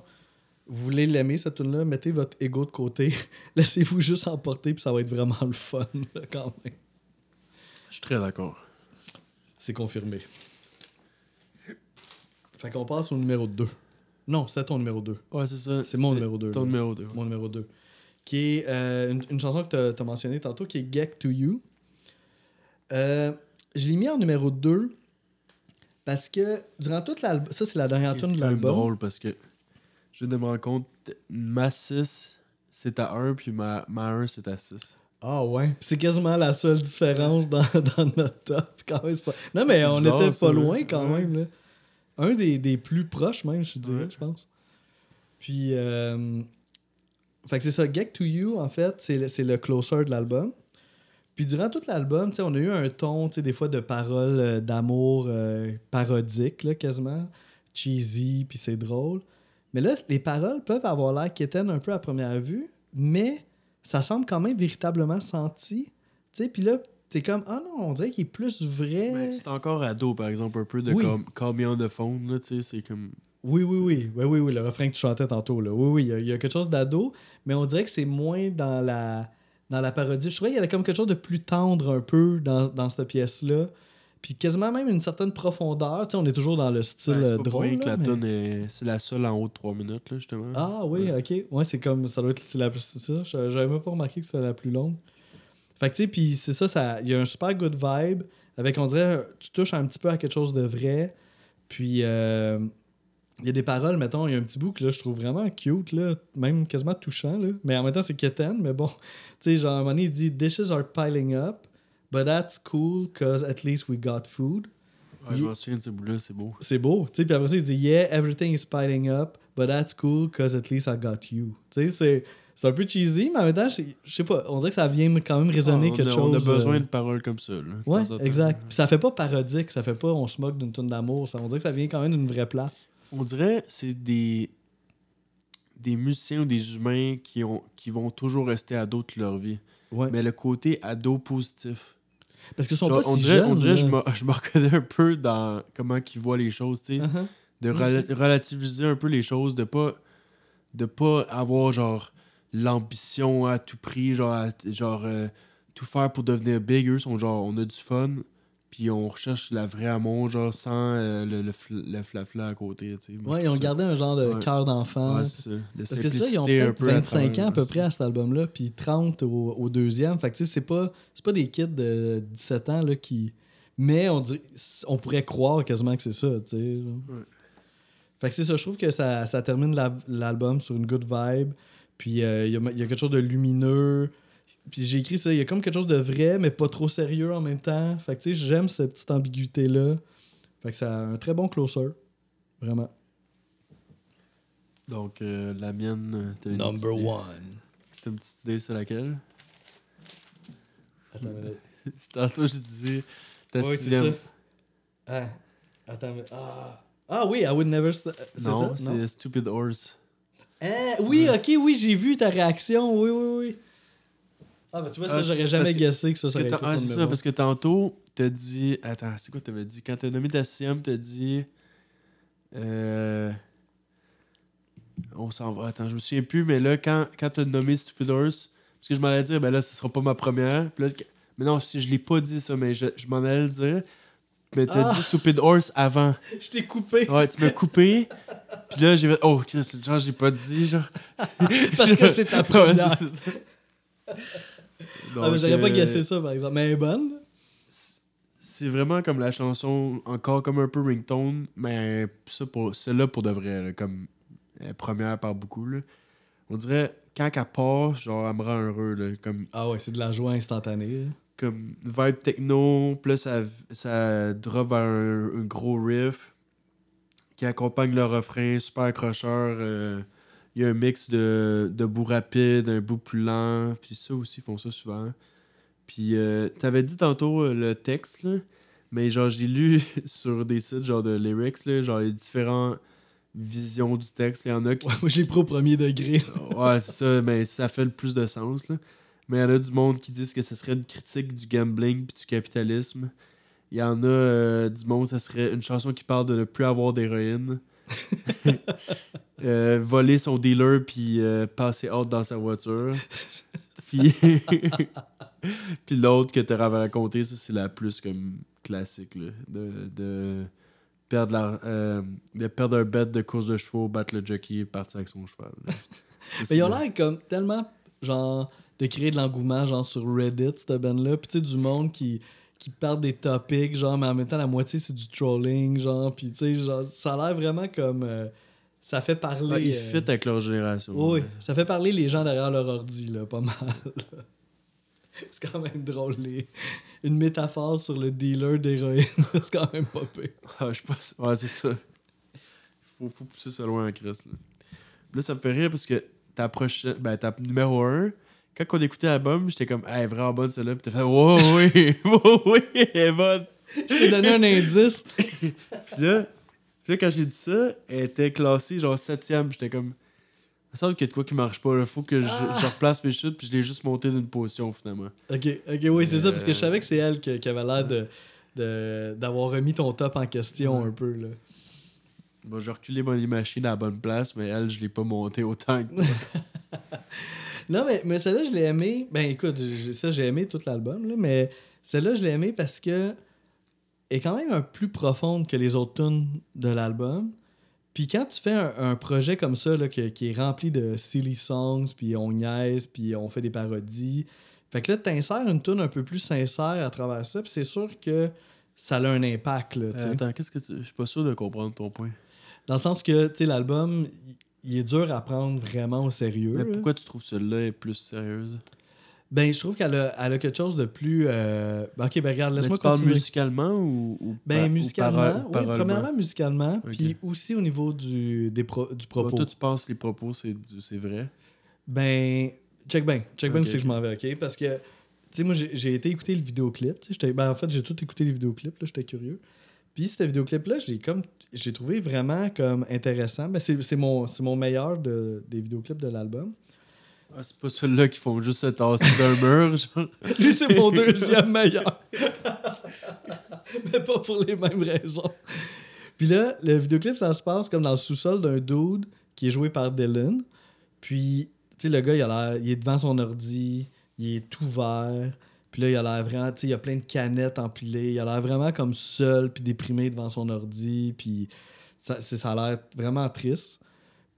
B: vous voulez l'aimer, cette tune-là, mettez votre ego de côté. Laissez-vous juste emporter, puis ça va être vraiment le fun, là, quand même.
A: Je suis très d'accord.
B: C'est confirmé. Fait qu'on passe au numéro 2. Non, c'était ton numéro 2.
A: Ouais, c'est ça.
B: C'est mon numéro 2.
A: Ton numéro 2.
B: Mon numéro 2. Qui est euh, une, une chanson que tu as, mentionnée tantôt, qui est Get to You. Euh, je l'ai mis en numéro 2 parce que durant toute l'album. Ça, c'est la dernière
A: C'est
B: tune de l'album.
A: drôle parce que je viens de me rendre compte, ma 6, c'est à 1, puis ma, ma 1, c'est à 6.
B: Ah ouais. C'est quasiment la seule différence dans, dans notre top. Quand même, pas... Non, mais on
A: bizarre,
B: était pas loin quand même. Là. Un des, des plus proches, même, je dirais,
A: Ouais.
B: je pense. Puis, euh... fait que c'est ça. Get to You, en fait, c'est le, le closer de l'album. Puis durant tout l'album, tu sais, on a eu un ton, tu sais, des fois de paroles euh, d'amour euh, parodiques, là, quasiment. Cheesy, puis c'est drôle. Mais là, les paroles peuvent avoir l'air quétaines un peu à première vue, mais ça semble quand même véritablement senti. Tu sais, puis là, t'es comme, ah non, on dirait qu'il est plus vrai.
A: Ben, c'est encore ado, par exemple, un peu de
B: Oui.
A: comme on the Phone, là, tu sais, c'est comme...
B: Oui, oui, oui. Oui, oui, oui, le refrain que tu chantais tantôt. Là. Oui, oui, il y a- il y, a quelque chose d'ado, mais on dirait que c'est moins dans la, dans la parodie. Je trouvais qu'il y avait comme quelque chose de plus tendre un peu dans, dans cette pièce-là. Puis quasiment même une certaine profondeur. Tu sais, on est toujours dans le style
A: c'est
B: euh, drôle.
A: rien que
B: là,
A: la
B: mais-
A: est... C'est la seule en haut de 3 minutes, là, justement.
B: Ah oui,
A: Ouais.
B: ok. Ouais, c'est comme. Ça doit être la plus. Ça. J'a- J'avais même pas remarqué que c'était la plus longue. Fait que tu sais, puis c'est ça, ça. Il y a un super good vibe. Avec, on dirait, tu touches un petit peu à quelque chose de vrai. Puis. euh, il y a des paroles, mettons, il y a un petit bout que là, je trouve vraiment cute, là, même quasiment touchant, là. mais en même temps, c'est quétaine, mais bon, tu sais, genre, à un moment donné, il dit Dishes are piling up, but that's cool, cause at least we got food.
A: Ouais, je m'en souviens de ce bout-là, c'est beau.
B: C'est beau. Tu sais, puis après ça, il dit Yeah, everything is piling up, but that's cool because at least I got you. Tu sais, c'est, c'est un peu cheesy, mais en même temps, je sais pas, on dirait que ça vient quand même résonner
A: Ah,
B: quelque
A: a,
B: chose.
A: on a besoin
B: euh,
A: de paroles comme ça, là.
B: Ouais, exact. Puis ça fait pas parodique, ça fait pas on se moque d'une tonne d'amour. Ça, on dirait que ça vient quand même d'une vraie place.
A: On dirait que c'est des des musiciens ou des humains qui, ont, qui vont toujours rester ados toute leur vie.
B: Ouais.
A: Mais le côté ado positif.
B: Parce qu'ils sont
A: Genre,
B: pas
A: on
B: si
A: dirait,
B: jeunes.
A: on dirait je, me, je me reconnais un peu dans comment ils voient les choses, tu sais.
B: Uh-huh.
A: de rela- relativiser un peu les choses, de pas de pas avoir genre l'ambition à tout prix, genre à- genre euh, tout faire pour devenir big. Eux sont genre on a du fun, puis on recherche la vraie amour genre sans euh, le, le, fl- le flafla à côté. Tu sais. Moi,
B: Ouais, ils ont
A: ça-
B: gardé un genre de
A: Ouais.
B: cœur d'enfant.
A: Ouais, c'est
B: Parce que ça, ils ont peut-être
A: peu à
B: 25 ans à peu près à cet album-là, puis 30 au, au deuxième. Fait que tu sais, c'est pas, pas des kids de 17 ans là, qui. Mais on, dirait, on pourrait croire quasiment que c'est ça, tu sais.
A: Ouais.
B: Fait que c'est ça, je trouve que ça, ça termine la- l'album sur une good vibe. Puis euh, y, il y a quelque chose de lumineux. Puis j'ai écrit ça, il y a comme quelque chose de vrai, mais pas trop sérieux en même temps. Fait que tu sais, j'aime cette petite ambiguïté-là. Fait que ça a un très bon closer. Vraiment.
A: Donc euh, la mienne, euh, t'as une petite idée-
B: one.
A: T'as une petite idée sur laquelle?
B: Attends.
A: C'est Tantôt je disais ta
B: Ouais,
A: sixième.
B: ça. Ah, attends. mais- Ah. ah oui, I would never.
A: Non, c'est Stupid Horse.
B: Ah, oui, ok, oui, j'ai vu ta réaction. Oui, oui, oui. Ah, bah tu vois, ça,
A: Ah,
B: j'aurais jamais
A: que-
B: guessé que ça serait
A: que ah, c'est ça, parce que tantôt, t'as dit. Attends, c'est quoi t'avais dit? Quand t'as nommé ta sixième, t'as dit. Euh. On s'en va. Attends, je me souviens plus, mais là, quand, quand t'as nommé Stupid Horse, parce que je m'allais dire, ben là, ce sera pas ma première. Puis là, mais non, si je l'ai pas dit ça, mais je, je m'en allais le dire. Mais t'as
B: Ah!
A: dit Stupid Horse avant.
B: Je t'ai coupé.
A: Ouais, tu m'as coupé. Puis là, j'ai fait, oh, Chris, genre, j'ai pas dit, genre.
B: Parce que c'est ta première. Ah, mais j'aurais pas
A: euh,
B: guessé ça, par exemple. Mais elle est bonne.
A: c'est vraiment comme la chanson, encore comme un peu ringtone, mais ça pour, celle-là pour de vrai, là, comme première par beaucoup. Là. On dirait, quand elle part, genre, elle me rend heureux. Là, comme,
B: Ah ouais, c'est de la joie instantanée. là.
A: comme vibe techno, plus ça, ça drop vers un, un gros riff qui accompagne le refrain, super accrocheur. euh, Il y a un mix de, de bout rapide, un bout plus lent, puis ça aussi, ils font ça souvent. Puis euh, t'avais dit tantôt euh, le texte, là, mais genre j'ai lu sur des sites genre de lyrics, là, genre il y a différentes visions du texte. Il y en a qui
B: Ouais, moi, je l'ai pris au premier degré.
A: Ouais, c'est ça, mais ça fait le plus de sens. Là. Mais il y en a du monde qui disent que ce serait une critique du gambling puis du capitalisme. Il y en a euh, du monde, ça serait une chanson qui parle de ne plus avoir d'héroïne. Euh, voler son dealer puis euh, passer hâte dans sa voiture. puis puis l'autre que tu avais raconté, ça c'est la plus comme classique là, de, de perdre la, euh, de perdre un bet de course de chevaux, battre le jockey et partir avec son cheval. là.
B: Mais ils ont l'air comme tellement, genre, de créer de l'engouement, genre, sur Reddit, cette band-là. Puis, tu sais, du monde qui, qui parle des topics, genre, mais en même temps, la moitié, c'est du trolling, genre. Puis, tu sais, genre, ça a l'air vraiment comme. euh, ça fait parler.
A: Ouais, ils
B: euh,
A: fit avec leur génération.
B: Oui,
A: Ouais.
B: ça fait parler les gens derrière leur ordi, là, pas mal. c'est quand même drôle. les- Une métaphore sur le dealer d'héroïne, c'est quand même pas pire.
A: Ah, je sais pas. si- Ouais, c'est ça. Faut, faut pousser ça loin en Christ. Là. Là, ça me fait rire parce que ta prochaine. Ben, ta numéro 1, quand on écoutait l'album, j'étais comme, est vraiment bonne celle-là. Puis t'as fait, wow, oui, wow, oui, elle est bonne.
B: Je t'ai donné un indice.
A: Puis là, puis là, quand j'ai dit ça, elle était classée genre 7ème. J'étais comme, il me semble qu'il y a de quoi qui marche pas. Là. Faut que je,
B: Ah!
A: je replace mes chutes. Puis je l'ai juste monté d'une position finalement.
B: Ok, ok, oui, c'est ça, parce que je
A: Euh,
B: savais que c'est elle qui, qui avait l'air de, de- d'avoir remis ton top en question
A: Ouais.
B: un peu. Là.
A: Bon, j'ai reculé mon machine à la bonne place, mais elle, je l'ai pas monté autant que toi.
B: Non, mais, mais celle-là, je l'ai aimée. Ben écoute, ça, j'ai aimé tout l'album, là, mais celle-là, je l'ai aimée parce que elle est quand même un plus profonde que les autres tunes de l'album. Puis quand tu fais un, un projet comme ça, là, qui, qui est rempli de silly songs, puis on niaise, puis on fait des parodies, fait que là, t'insères une tune un peu plus sincère à travers ça, puis c'est sûr que ça a un impact, là.
A: Euh, attends, qu'est-ce que tu. Je suis pas sûr de comprendre ton point.
B: Dans le sens que, tu sais, l'album, il- est dur à prendre vraiment au sérieux.
A: Mais
B: là.
A: pourquoi tu trouves celle-là est plus sérieuse?
B: Ben, je trouve qu'elle a, elle a quelque chose de plus. euh, ben, ok, ben regarde, laisse-moi
A: tu parles
B: continuer.
A: musicalement ou, ou
B: Ben,
A: ou
B: musicalement, oui, premièrement musicalement, puis aussi au niveau du, des pro- du
A: Bon,
B: propos.
A: toi, tu penses que les propos, c'est vrai?
B: Ben, check ben, check ben
A: Ok,
B: où c'est que je m'en vais, ok? Parce que, tu sais, moi, j'ai été écouter le vidéoclip, ben, en fait, j'ai tout écouté les vidéoclips, là, j'étais curieux. Puis, ce vidéoclip-là, je l'ai comme, j'ai trouvé vraiment comme intéressant. Ben, c'est mon, mon meilleur de, des vidéoclips de l'album.
A: Ah, c'est pas ceux-là qui font juste se tasser d'un mur, genre.
B: Lui, c'est mon deuxième meilleur. Mais pas pour les mêmes raisons. Puis là, le vidéoclip, ça se passe comme dans le sous-sol d'un dude qui est joué par Dylan. Puis, tu sais, le gars, il, a il est devant son ordi, il est tout vert. Puis là, il a l'air vraiment, tu sais, il y a plein de canettes empilées. Il a l'air vraiment comme seul, puis déprimé devant son ordi. Puis ça, ça a l'air vraiment triste.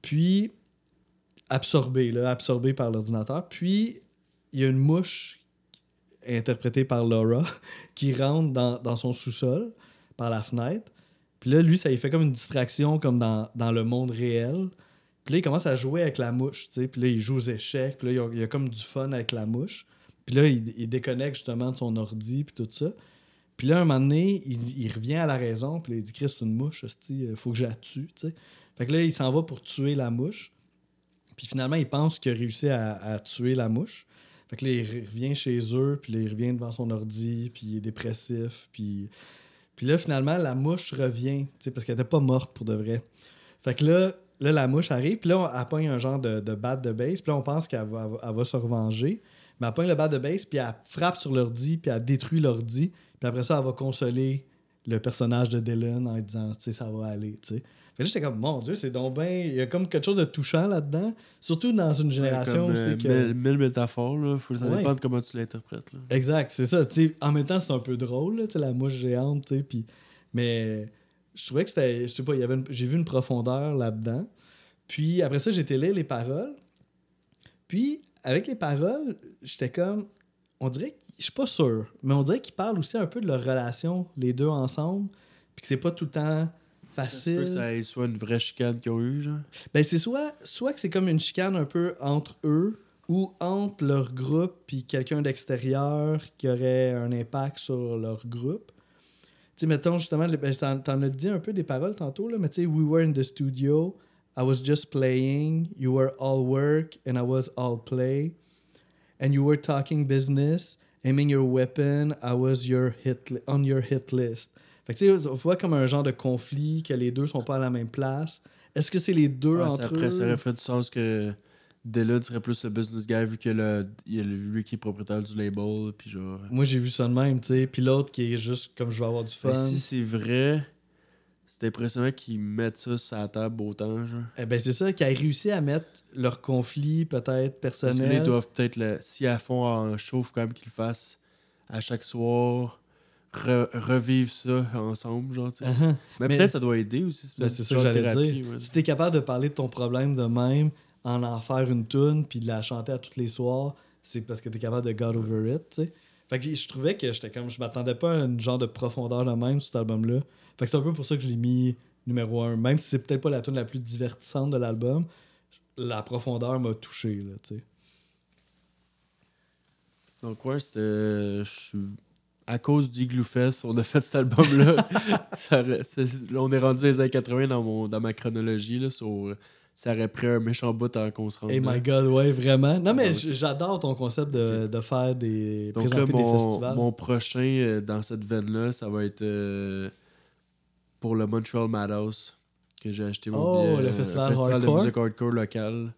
B: Puis, absorbé, là, absorbé par l'ordinateur. Puis, il y a une mouche interprétée par Laura qui rentre dans, dans son sous-sol par la fenêtre. Puis là, lui, ça lui fait comme une distraction comme dans, dans le monde réel. Puis là, il commence à jouer avec la mouche, tu sais. Puis là, il joue aux échecs. Puis là, il y a comme du fun avec la mouche. Puis là, il, déconnecte justement de son ordi puis tout ça. Puis là, un moment donné, il, revient à la raison. Puis il dit « Chris, c'est une mouche, il faut que je la tue. ». Fait que là, il s'en va pour tuer la mouche. Puis finalement, il pense qu'il a réussi à, tuer la mouche. Fait que là, il revient chez eux, puis là, il revient devant son ordi, puis il est dépressif, puis... Puis là, finalement, la mouche revient, parce qu'elle n'était pas morte pour de vrai. Fait que là, là la mouche arrive, puis là, elle pogne un genre de, de batte de base, puis là, on pense qu'elle va, va se revenger. Mais elle pogne le batte de base, puis elle frappe sur l'ordi, puis elle détruit l'ordi, puis après ça, elle va consoler le personnage de Dylan en disant, tu sais, ça va aller, tu sais. Fait que là, j'étais comme, mon Dieu, c'est donc bien... Il y a comme quelque chose de touchant là-dedans, surtout dans une génération
A: Comme,
B: où
A: euh,
B: c'est que...
A: mille, mille métaphores, là. Faut, ça
B: Ouais.
A: dépend de comment tu l'interprètes, là.
B: Exact, c'est ça. En même temps, c'est un peu drôle, tu sais, la mouche géante, tu sais, puis... Mais je trouvais que c'était... Je sais pas, il y avait une- j'ai vu une profondeur là-dedans. Puis après ça, j'ai été lire les paroles. Puis, avec les paroles, j'étais comme... On dirait... que- Je suis pas sûr, mais on dirait qu'ils parlent aussi un peu de leur relation, les deux ensemble, puis que c'est pas tout le temps
A: Ça
B: facile.
A: que ça soit une vraie chicane qu'ils ont eu, genre.
B: Ben, c'est soit, soit que c'est comme une chicane un peu entre eux ou entre leur groupe puis quelqu'un d'extérieur qui aurait un impact sur leur groupe. Tu sais, mettons justement, ben, t'en, t'en as dit un peu des paroles tantôt, là, mais tu sais, We were in the studio, I was just playing, you were all work and I was all play, and you were talking business, aiming your weapon, I was your hit on your hit list. Fait que tu sais, on voit comme un genre de conflit, que les deux sont pas à la même place. Est-ce que c'est les deux
A: Ouais,
B: entre
A: après,
B: eux?
A: ça aurait fait du sens que Dylan serait plus le business guy vu que le, il y a lui qui est propriétaire du label. Puis genre.
B: Moi, j'ai vu ça de même, tu sais. Puis l'autre qui est juste comme je veux avoir du fun.
A: Mais si c'est vrai, c'est impressionnant qu'ils mettent ça sur la table autant, genre.
B: Eh ben, c'est ça, qu'ils aient réussi à mettre leur conflit peut-être
A: Parce que là,
B: personnel.
A: ils doivent peut-être, le... si à fond en faut quand même qu'ils le fassent à chaque soir, re- revivre ça ensemble, genre, tu sais.
B: Uh-huh.
A: Mais,
B: Mais-
A: peut-être ça doit aider aussi.
B: Ben, c'est ça
A: genre
B: que j'allais
A: thérapie,
B: dire.
A: ouais.
B: Si t'es capable de parler de ton problème de même, en en faire une tune puis de la chanter à tous les soirs, c'est parce que t'es capable de get over it, tu sais. Fait que je trouvais que j'étais comme. Je m'attendais pas à une genre de profondeur de même sur cet album-là. Fait que c'est un peu pour ça que je l'ai mis numéro un. Même si c'est peut-être pas la tune la plus divertissante de l'album, la profondeur m'a touché, là, tu sais.
A: Donc, ouais, c'était. suis- À cause du Igloo Fest, on a fait cet album-là. On est rendu les années 80 dans, mon, dans ma chronologie. Là, sur- ça aurait pris un méchant bout avant qu'on se rende.
B: Hey
A: là.
B: my god, ouais, vraiment. Non, mais j'adore ton concept de, de faire des.
A: Donc là,
B: présenter des
A: mon,
B: festivals.
A: mon prochain euh, dans cette veine-là, ça va être euh, pour le Montreal Madhouse que j'ai acheté mon
B: Oh,
A: billet.
B: le
A: euh,
B: festival
A: de
B: hardcore?
A: musique hardcore local.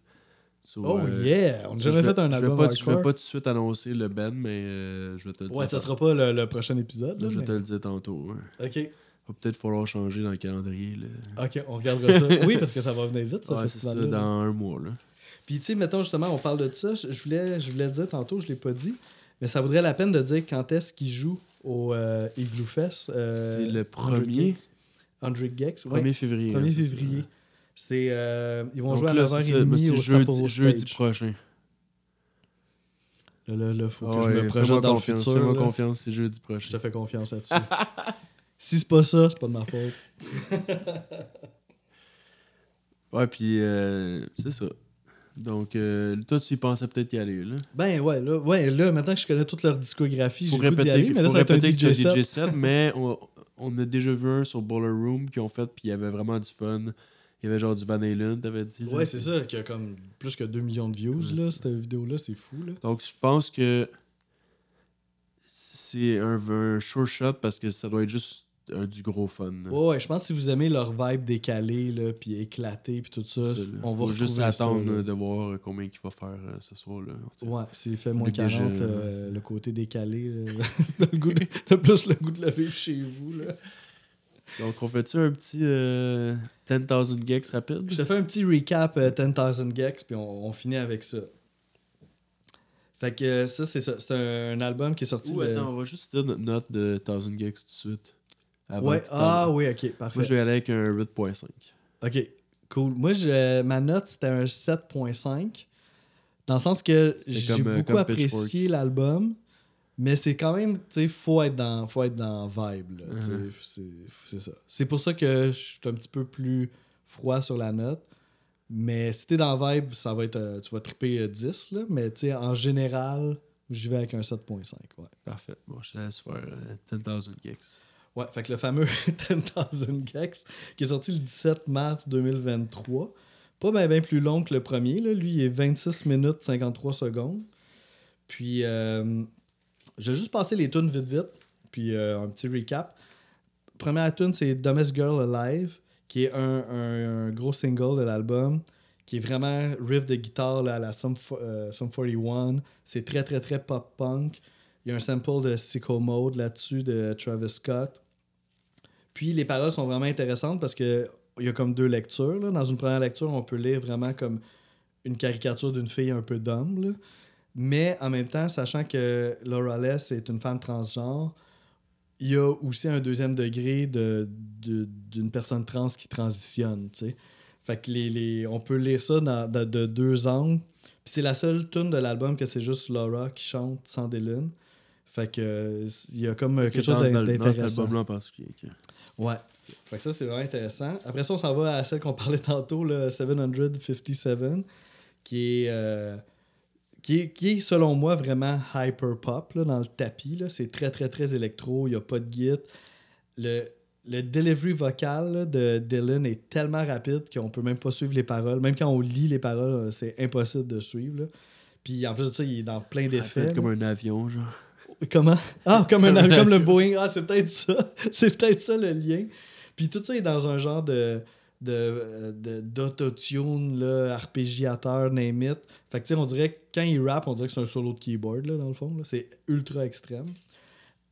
A: So,
B: Oh
A: euh,
B: yeah! On n'a
A: je
B: jamais fait un album
A: pas, Je vais
B: hardcore.
A: pas tout de suite annoncer le band, mais euh, je vais te le dire.
B: Ouais, ça sera pas le, le prochain épisode. Là,
A: Je vais te le dire tantôt. ouais.
B: Ok.
A: Va peut-être falloir changer dans le calendrier. Là.
B: Ok, on regardera ça. Oui, parce que ça va venir vite, ce
A: Ouais, c'est ça, dans un mois. Là.
B: Puis, tu sais, mettons justement, on parle de ça. Je voulais, je voulais le dire tantôt, je l'ai pas dit. Mais ça vaudrait la peine de dire quand est-ce qu'ils jouent au euh, Igloo Fest.
A: c'est le
B: 100
A: premier,
B: Gex. 100 Gex, ouais.
A: 1er février.
B: 1er
A: hein, c'est ça.
B: février. C'est, euh, ils vont
A: Donc
B: jouer à
A: là, ça,
B: 9h30
A: mais c'est
B: au
A: jeudi, jeudi prochain.
B: Là, là, là, faut que
A: Ah
B: je
A: ouais,
B: me projette dans le
A: confiance,
B: futur.
A: Fais-moi
B: là.
A: confiance, c'est jeudi
B: Je
A: prochain.
B: te fais confiance là-dessus. si c'est pas ça, c'est pas de ma faute.
A: Ouais, puis euh, c'est ça. Donc, euh, toi, tu y pensais peut-être y aller, là.
B: Ben ouais, là, ouais, là, maintenant que je connais toute leur discographie, j'ai le goût d'y
A: répéter,
B: aller, mais là, ça va être un
A: répéter que
B: DJ
A: c'est un
B: set.
A: DJ set, mais on, on a déjà vu un sur Boiler Room qui ont fait, puis il y avait vraiment du fun. Il y avait genre du Van Halen, t'avais dit. là.
B: Ouais, c'est ça, qui a comme plus que 2 millions de views,
A: Ouais,
B: là, cette vidéo-là, c'est fou, là.
A: Donc, je pense que c'est un, un sure shot parce que ça doit être juste un, du gros fun. là.
B: Ouais, ouais, je pense que si vous aimez leur vibe décalée, là, puis éclatée, puis tout ça, on va
A: juste
B: ça,
A: attendre euh, de voir combien il va faire euh, ce soir. Là.
B: Ouais, c'est fait moins
A: Le
B: 40,
A: guéget,
B: euh, le côté décalé. T'as de- plus le goût de le vivre chez vous. Là.
A: Donc, on fait-tu un petit euh, 10,000 gex rapide?
B: Je te fais un petit recap euh, 10,000 Gex, puis on, on finit avec ça. Fait que euh, ça, c'est ça. C'est un, album qui est sorti.
A: Ou
B: le-
A: attends, on va juste dire notre note de 1000 gex tout de suite. Avant
B: Ouais, ah oui, ok, parfait.
A: Moi, je vais aller avec un 8.5.
B: Ok, cool. Moi, je, ma note, c'était un 7.5. Dans le sens que j'ai
A: euh,
B: beaucoup apprécié l'album, mais c'est quand même, tu sais, faut être dans, faut être dans vibe.
A: Mhm.
B: c'est- C'est ça. C'est pour ça que je suis un petit peu plus froid sur la note. Mais si t'es dans vibe, ça va être, euh, tu vas triper euh, 10, là, mais tu sais, en général, j'y vais avec un 7.5. Ouais.
A: Parfait. Bon, je te laisse faire euh, 10,000 gex.
B: Ouais, fait que le fameux 10,000 Gex qui est sorti le 17 mars 2023. Pas bien ben plus long que le premier. Là. Lui, il est 26 minutes 53 secondes. Puis, euh, je vais juste passer les tunes vite vite. Puis, euh, un petit recap. Première tune, c'est Dumbest Girl Alive, qui est un, un- gros single de l'album, qui est vraiment riff de guitare là, à la Sum, fo- euh, Sum 41. C'est très, très, très pop-punk. Il y a un sample de Sicko Mode là-dessus de Travis Scott. Puis les paroles sont vraiment intéressantes parce que il y a comme deux lectures. là. Dans une première lecture, on peut lire vraiment comme une caricature d'une fille un peu d'homme. Mais en même temps, sachant que Laura Less est une femme transgenre, il y a aussi un deuxième degré de, de- d'une personne trans qui transitionne. Fait que les, les- on peut lire ça dans- de, de deux angles. Puis c'est la seule tune de l'album que c'est juste Laura qui chante sans Dylan. Fait que euh, il y a comme euh, quelque
A: Dans
B: chose
A: dans cet
B: d'intéressant.
A: album-là en particulier. que-
B: Ouais. Fait que ça, c'est vraiment intéressant. Après ça, on s'en va à celle qu'on parlait tantôt, le 757, qui est, euh, qui est, qui est, selon moi, vraiment hyper pop là, dans le tapis. C'est très, très, très électro. Il n'y a pas de git. Le, le delivery vocal là, de Dylan est tellement rapide qu'on peut même pas suivre les paroles. Même quand on lit les paroles, c'est impossible de suivre. là. Puis en plus de ça, il est dans plein d'effets.
A: Fait Comme un avion, genre.
B: Comment? Ah, comme, un,
A: Comme
B: le. Boeing. Ah, c'est peut-être ça. C'est peut-être ça le lien. Puis tout ça est dans un genre de de, de- d'autotune, là, arpégiateur, name it. Fait que tu sais, on dirait que quand il rappe, on dirait que c'est un solo de keyboard, là, dans le fond. C'est ultra extrême.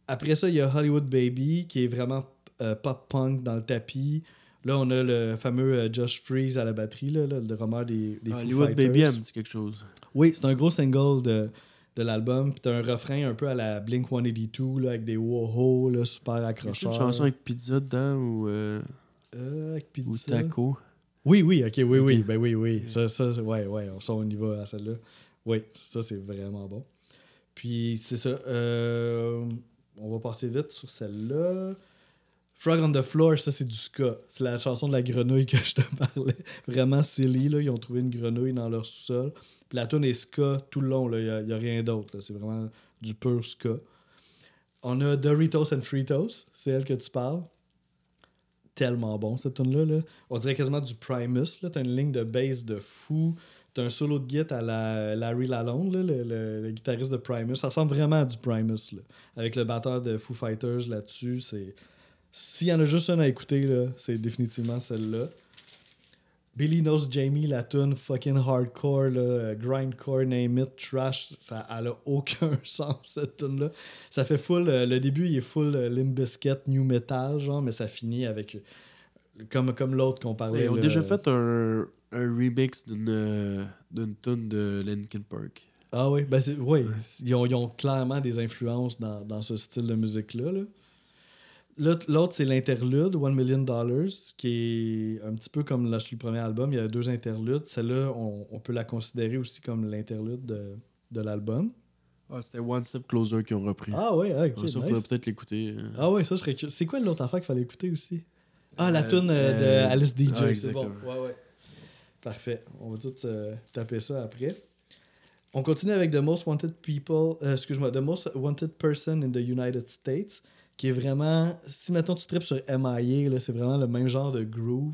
B: Après ça, il y a Hollywood Baby, qui est vraiment euh, pop-punk dans le tapis. Là, on a le fameux euh, Josh Freeze à la batterie, là, là, le drummer des, des Foo
A: Hollywood
B: Fighters.
A: Baby, elle me dit quelque chose?
B: Oui, c'est un gros single de, de l'album. Puis t'as un refrain un peu à la Blink 182 là, avec des wow là, super accrocheurs.
A: une chanson avec pizza dedans ou, euh,
B: Euh, avec
A: ou
B: pizza?
A: taco?
B: Oui, oui, ok, oui, oui. Ben oui, oui. Ça, ça, ouais, ouais, ça, on y va à celle-là. Oui, ça, c'est vraiment bon. Puis, c'est ça. euh, on va passer vite sur celle-là. Frog on the Floor, ça, c'est du ska. C'est la chanson de la grenouille que je te parlais. Vraiment silly, là. Ils ont trouvé une grenouille dans leur sous-sol. Puis la tune est ska tout le long. Il n'y a, rien d'autre. C'est vraiment du pur ska. On a Doritos and Fritos, c'est elle que tu parles. Tellement bon, cette tune là. On dirait quasiment du Primus. T'as une ligne de bass de fou. T'as un solo de guitare à la Larry Lalonde, le- le guitariste de Primus. Ça ressemble vraiment à du Primus. Là. Avec le batteur de Foo Fighters là-dessus. C'est... S'il y en a juste un à écouter, c'est définitivement celle-là. Billy Knows Jamie, la tune fucking hardcore, là, euh, grindcore, name it, trash, ça elle a aucun sens cette tune là Ça fait full, euh, le début il est full euh, Limp Bizkit, new metal, genre, mais ça finit avec comme, comme l'autre qu'on parlait.
A: Ils ont déjà fait un, un remix d'une tune de Linkin Park.
B: Ah oui, ben c'est, oui, ils ont, ils ont clairement des influences dans, dans ce style de musique-là. là. L'autre, c'est l'interlude, One Million Dollars, qui est un petit peu comme là, sur le premier album. Il y a deux interludes. Celle-là, on, on peut la considérer aussi comme l'interlude de, de l'album.
A: Ah, c'était One Step Closer qui ont repris.
B: Ah ouais, ah, ok.
A: Ah, ça,
B: nice.
A: faudrait peut-être l'écouter.
B: Ah ouais, ça je serais curieux. C'est quoi l'autre affaire qu'il fallait écouter aussi? Ah, la
A: Euh,
B: tune euh, de
A: euh,
B: Alice DJ,
A: ah,
B: c'est bon.
A: exactement.
B: Ouais, ouais. Parfait. On va tout euh, taper ça après. On continue avec The Most Wanted People, euh, excuse-moi, The Most Wanted Person in the United States, qui est vraiment, si mettons tu tripes sur MIA, c'est vraiment le même genre de groove.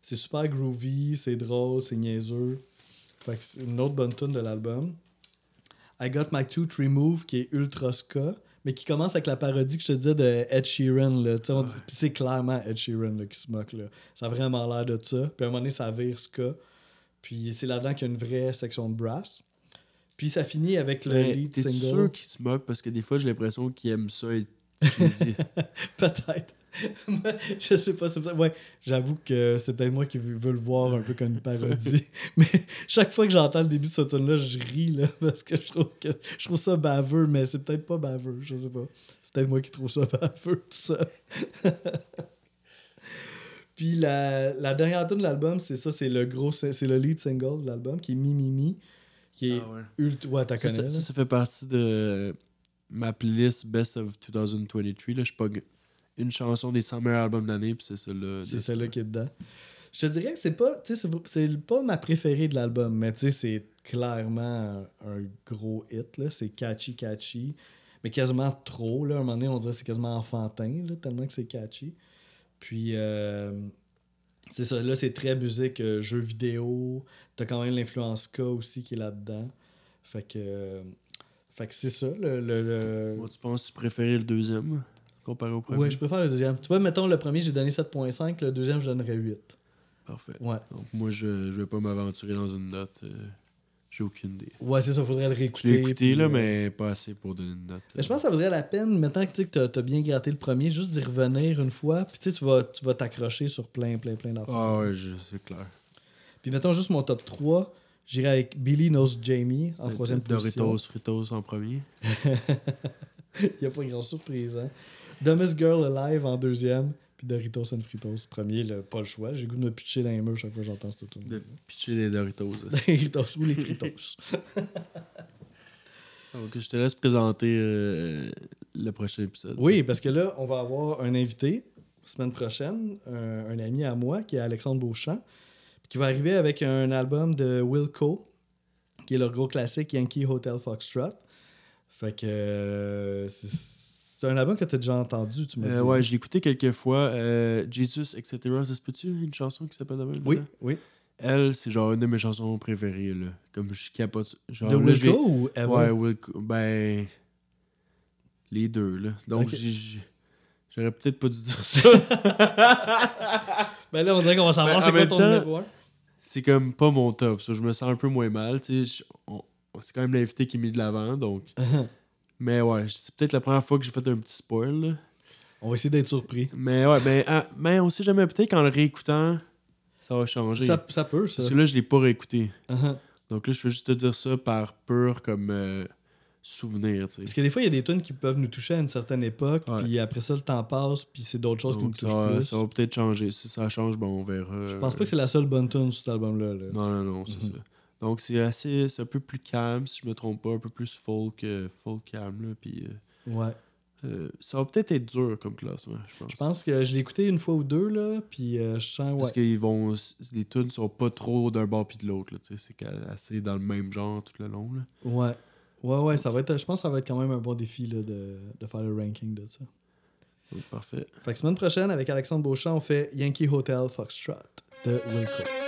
B: C'est super groovy, c'est drôle, c'est niaiseux. Fait que c'est une autre bonne tune de l'album. I Got My Tooth Removed, qui est ultra ska, mais qui commence avec la parodie que je te disais de Ed Sheeran. Là. Dit- puis c'est clairement Ed Sheeran là, qui se moque. Là. Ça a vraiment l'air de ça. Puis à un moment donné, ça vire ska. Puis c'est là-dedans qu'il y a une vraie section de brass. Puis ça finit avec le lead
A: T'es
B: single.
A: sûr qu'ils se moquent parce que des fois j'ai l'impression qu'ils aiment ça et.
B: Peut-être. Je sais pas. c'est Ouais, j'avoue que c'est peut-être moi qui veux le voir un peu comme une parodie. Mais chaque fois que j'entends le début de ce tune-là, je ris là, parce que je trouve que je trouve ça baveux, mais c'est peut-être pas baveux, je sais pas. C'est peut-être moi qui trouve ça baveux tout seul. Puis la, la dernière tune de l'album, c'est ça, c'est le gros, c'est le lead single de l'album qui est Mi Mi Mi, qui est
A: Ah ouais.
B: ultra. Ouais, t'as
A: Ça, ça,
B: là?
A: ça, ça fait partie de ma playlist Best of 2023. Là, je pogne une chanson des 100 meilleurs albums de l'année, puis c'est celle-là.
B: C'est celle-là qui est dedans. Je te dirais que c'est pas, c'est pas ma préférée de l'album, mais c'est clairement un, un gros hit. C'est catchy, catchy, mais quasiment trop, là. À un moment donné, on dirait que c'est quasiment enfantin, là, tellement que c'est catchy. Puis, euh, c'est ça, là, c'est très musique, euh, jeux vidéo. T'as quand même l'influence ska aussi qui est là-dedans. Fait que, euh, fait que c'est ça, le... le- le-
A: Moi, tu penses que tu préférais le deuxième comparé au premier?
B: Ouais, je préfère le deuxième. Tu vois, mettons, le premier, j'ai donné 7.5, le deuxième, je donnerais 8.
A: Parfait.
B: Ouais.
A: Donc, moi, je, je vais pas m'aventurer dans une note. euh, J'ai aucune idée.
B: Ouais, c'est ça, faudrait le
A: Je
B: réécouter.
A: l'ai écouté,
B: puis,
A: là,
B: euh,
A: mais pas assez pour donner une note.
B: mais je pense que ça vaudrait la peine, maintenant que tu sais que t'as- t'as bien gratté le premier, juste d'y revenir une fois. Puis tu sais, tu vas tu vas t'accrocher sur plein, plein, plein d'affaires.
A: Ah ouais, je- c'est clair.
B: Puis mettons juste mon top 3. J'irai avec Billy Knows Jamie en troisième
A: Doritos,
B: position.
A: Fritos en premier.
B: Il n'y a pas grand surprise, hein. Dumbest Girl Alive en deuxième. Puis Doritos and Fritos premier, là, pas le choix. J'ai le goût de me pitcher dans les murs chaque fois que j'entends ce tour.
A: De pitcher des Doritos.
B: Les Doritos ou les Fritos.
A: Donc, je te laisse présenter euh, le prochain épisode.
B: Oui, parce que là, on va avoir un invité semaine prochaine, un, un ami à moi qui est Alexandre Beauchamp, qui va arriver avec un album de Wilco, qui est leur gros classique Yankee Hotel Foxtrot. Fait que euh, c'est un album que tu as déjà entendu, tu m'as
A: Euh,
B: dit.
A: ouais, je l'ai écouté quelques fois. Euh, Jesus, etc. Ça se peut-tu? Une chanson qui s'appelle?
B: Oui, oui.
A: Elle, c'est genre une de mes chansons préférées. Là. Comme je capote. Genre,
B: De Wilco ou Ever?
A: Ouais, Wilco. Ben. Les deux, là. Donc, j'ai- j'aurais peut-être pas dû dire ça.
B: Ben là, on dirait qu'on va savoir
A: Ben,
B: c'est quoi ton numéro 1.
A: C'est comme pas mon top. Ça, je me sens un peu moins mal. C'est quand même l'invité qui est mis de l'avant. Donc. Mais ouais, c'est peut-être la première fois que j'ai fait un petit spoil. là.
B: on va essayer d'être surpris.
A: Mais ouais, ben, ah, mais on sait jamais. Peut-être qu'en le réécoutant, ça va changer.
B: Ça, ça peut, ça.
A: Parce que là, je l'ai pas réécouté.
B: Uh-huh.
A: Donc là, je veux juste te dire ça par pur comme euh, souvenir, tu
B: Parce que des fois, il y a des tunes qui peuvent nous toucher à une certaine époque, puis après ça, le temps passe, puis c'est d'autres choses qui nous touchent
A: ça,
B: plus.
A: ça va peut-être changer. Si ça change, bon, on verra.
B: Je pense pas que c'est la seule bonne tune sur cet album-là. là.
A: Non, non, non, c'est
B: Mhm.
A: ça. Donc c'est assez. C'est un peu plus calme, si je me trompe pas. Un peu plus folk, euh, folk calme, là. Puis euh,
B: Ouais.
A: euh, ça va peut-être être dur comme classement, je pense.
B: Je pense que je l'ai écouté une fois ou deux, là, puis euh, je sens,
A: Parce qu'ils vont. Les tunes sont pas trop d'un bord puis de l'autre, là. Tu sais, c'est assez dans le même genre tout le long, là.
B: Ouais. Ouais, ouais, ça va être, je pense que ça va être quand même un bon défi là, de, de faire le ranking de ça.
A: Parfait.
B: Fait que semaine prochaine, avec Alexandre Beauchamp, on fait Yankee Hotel Foxtrot de Wilco.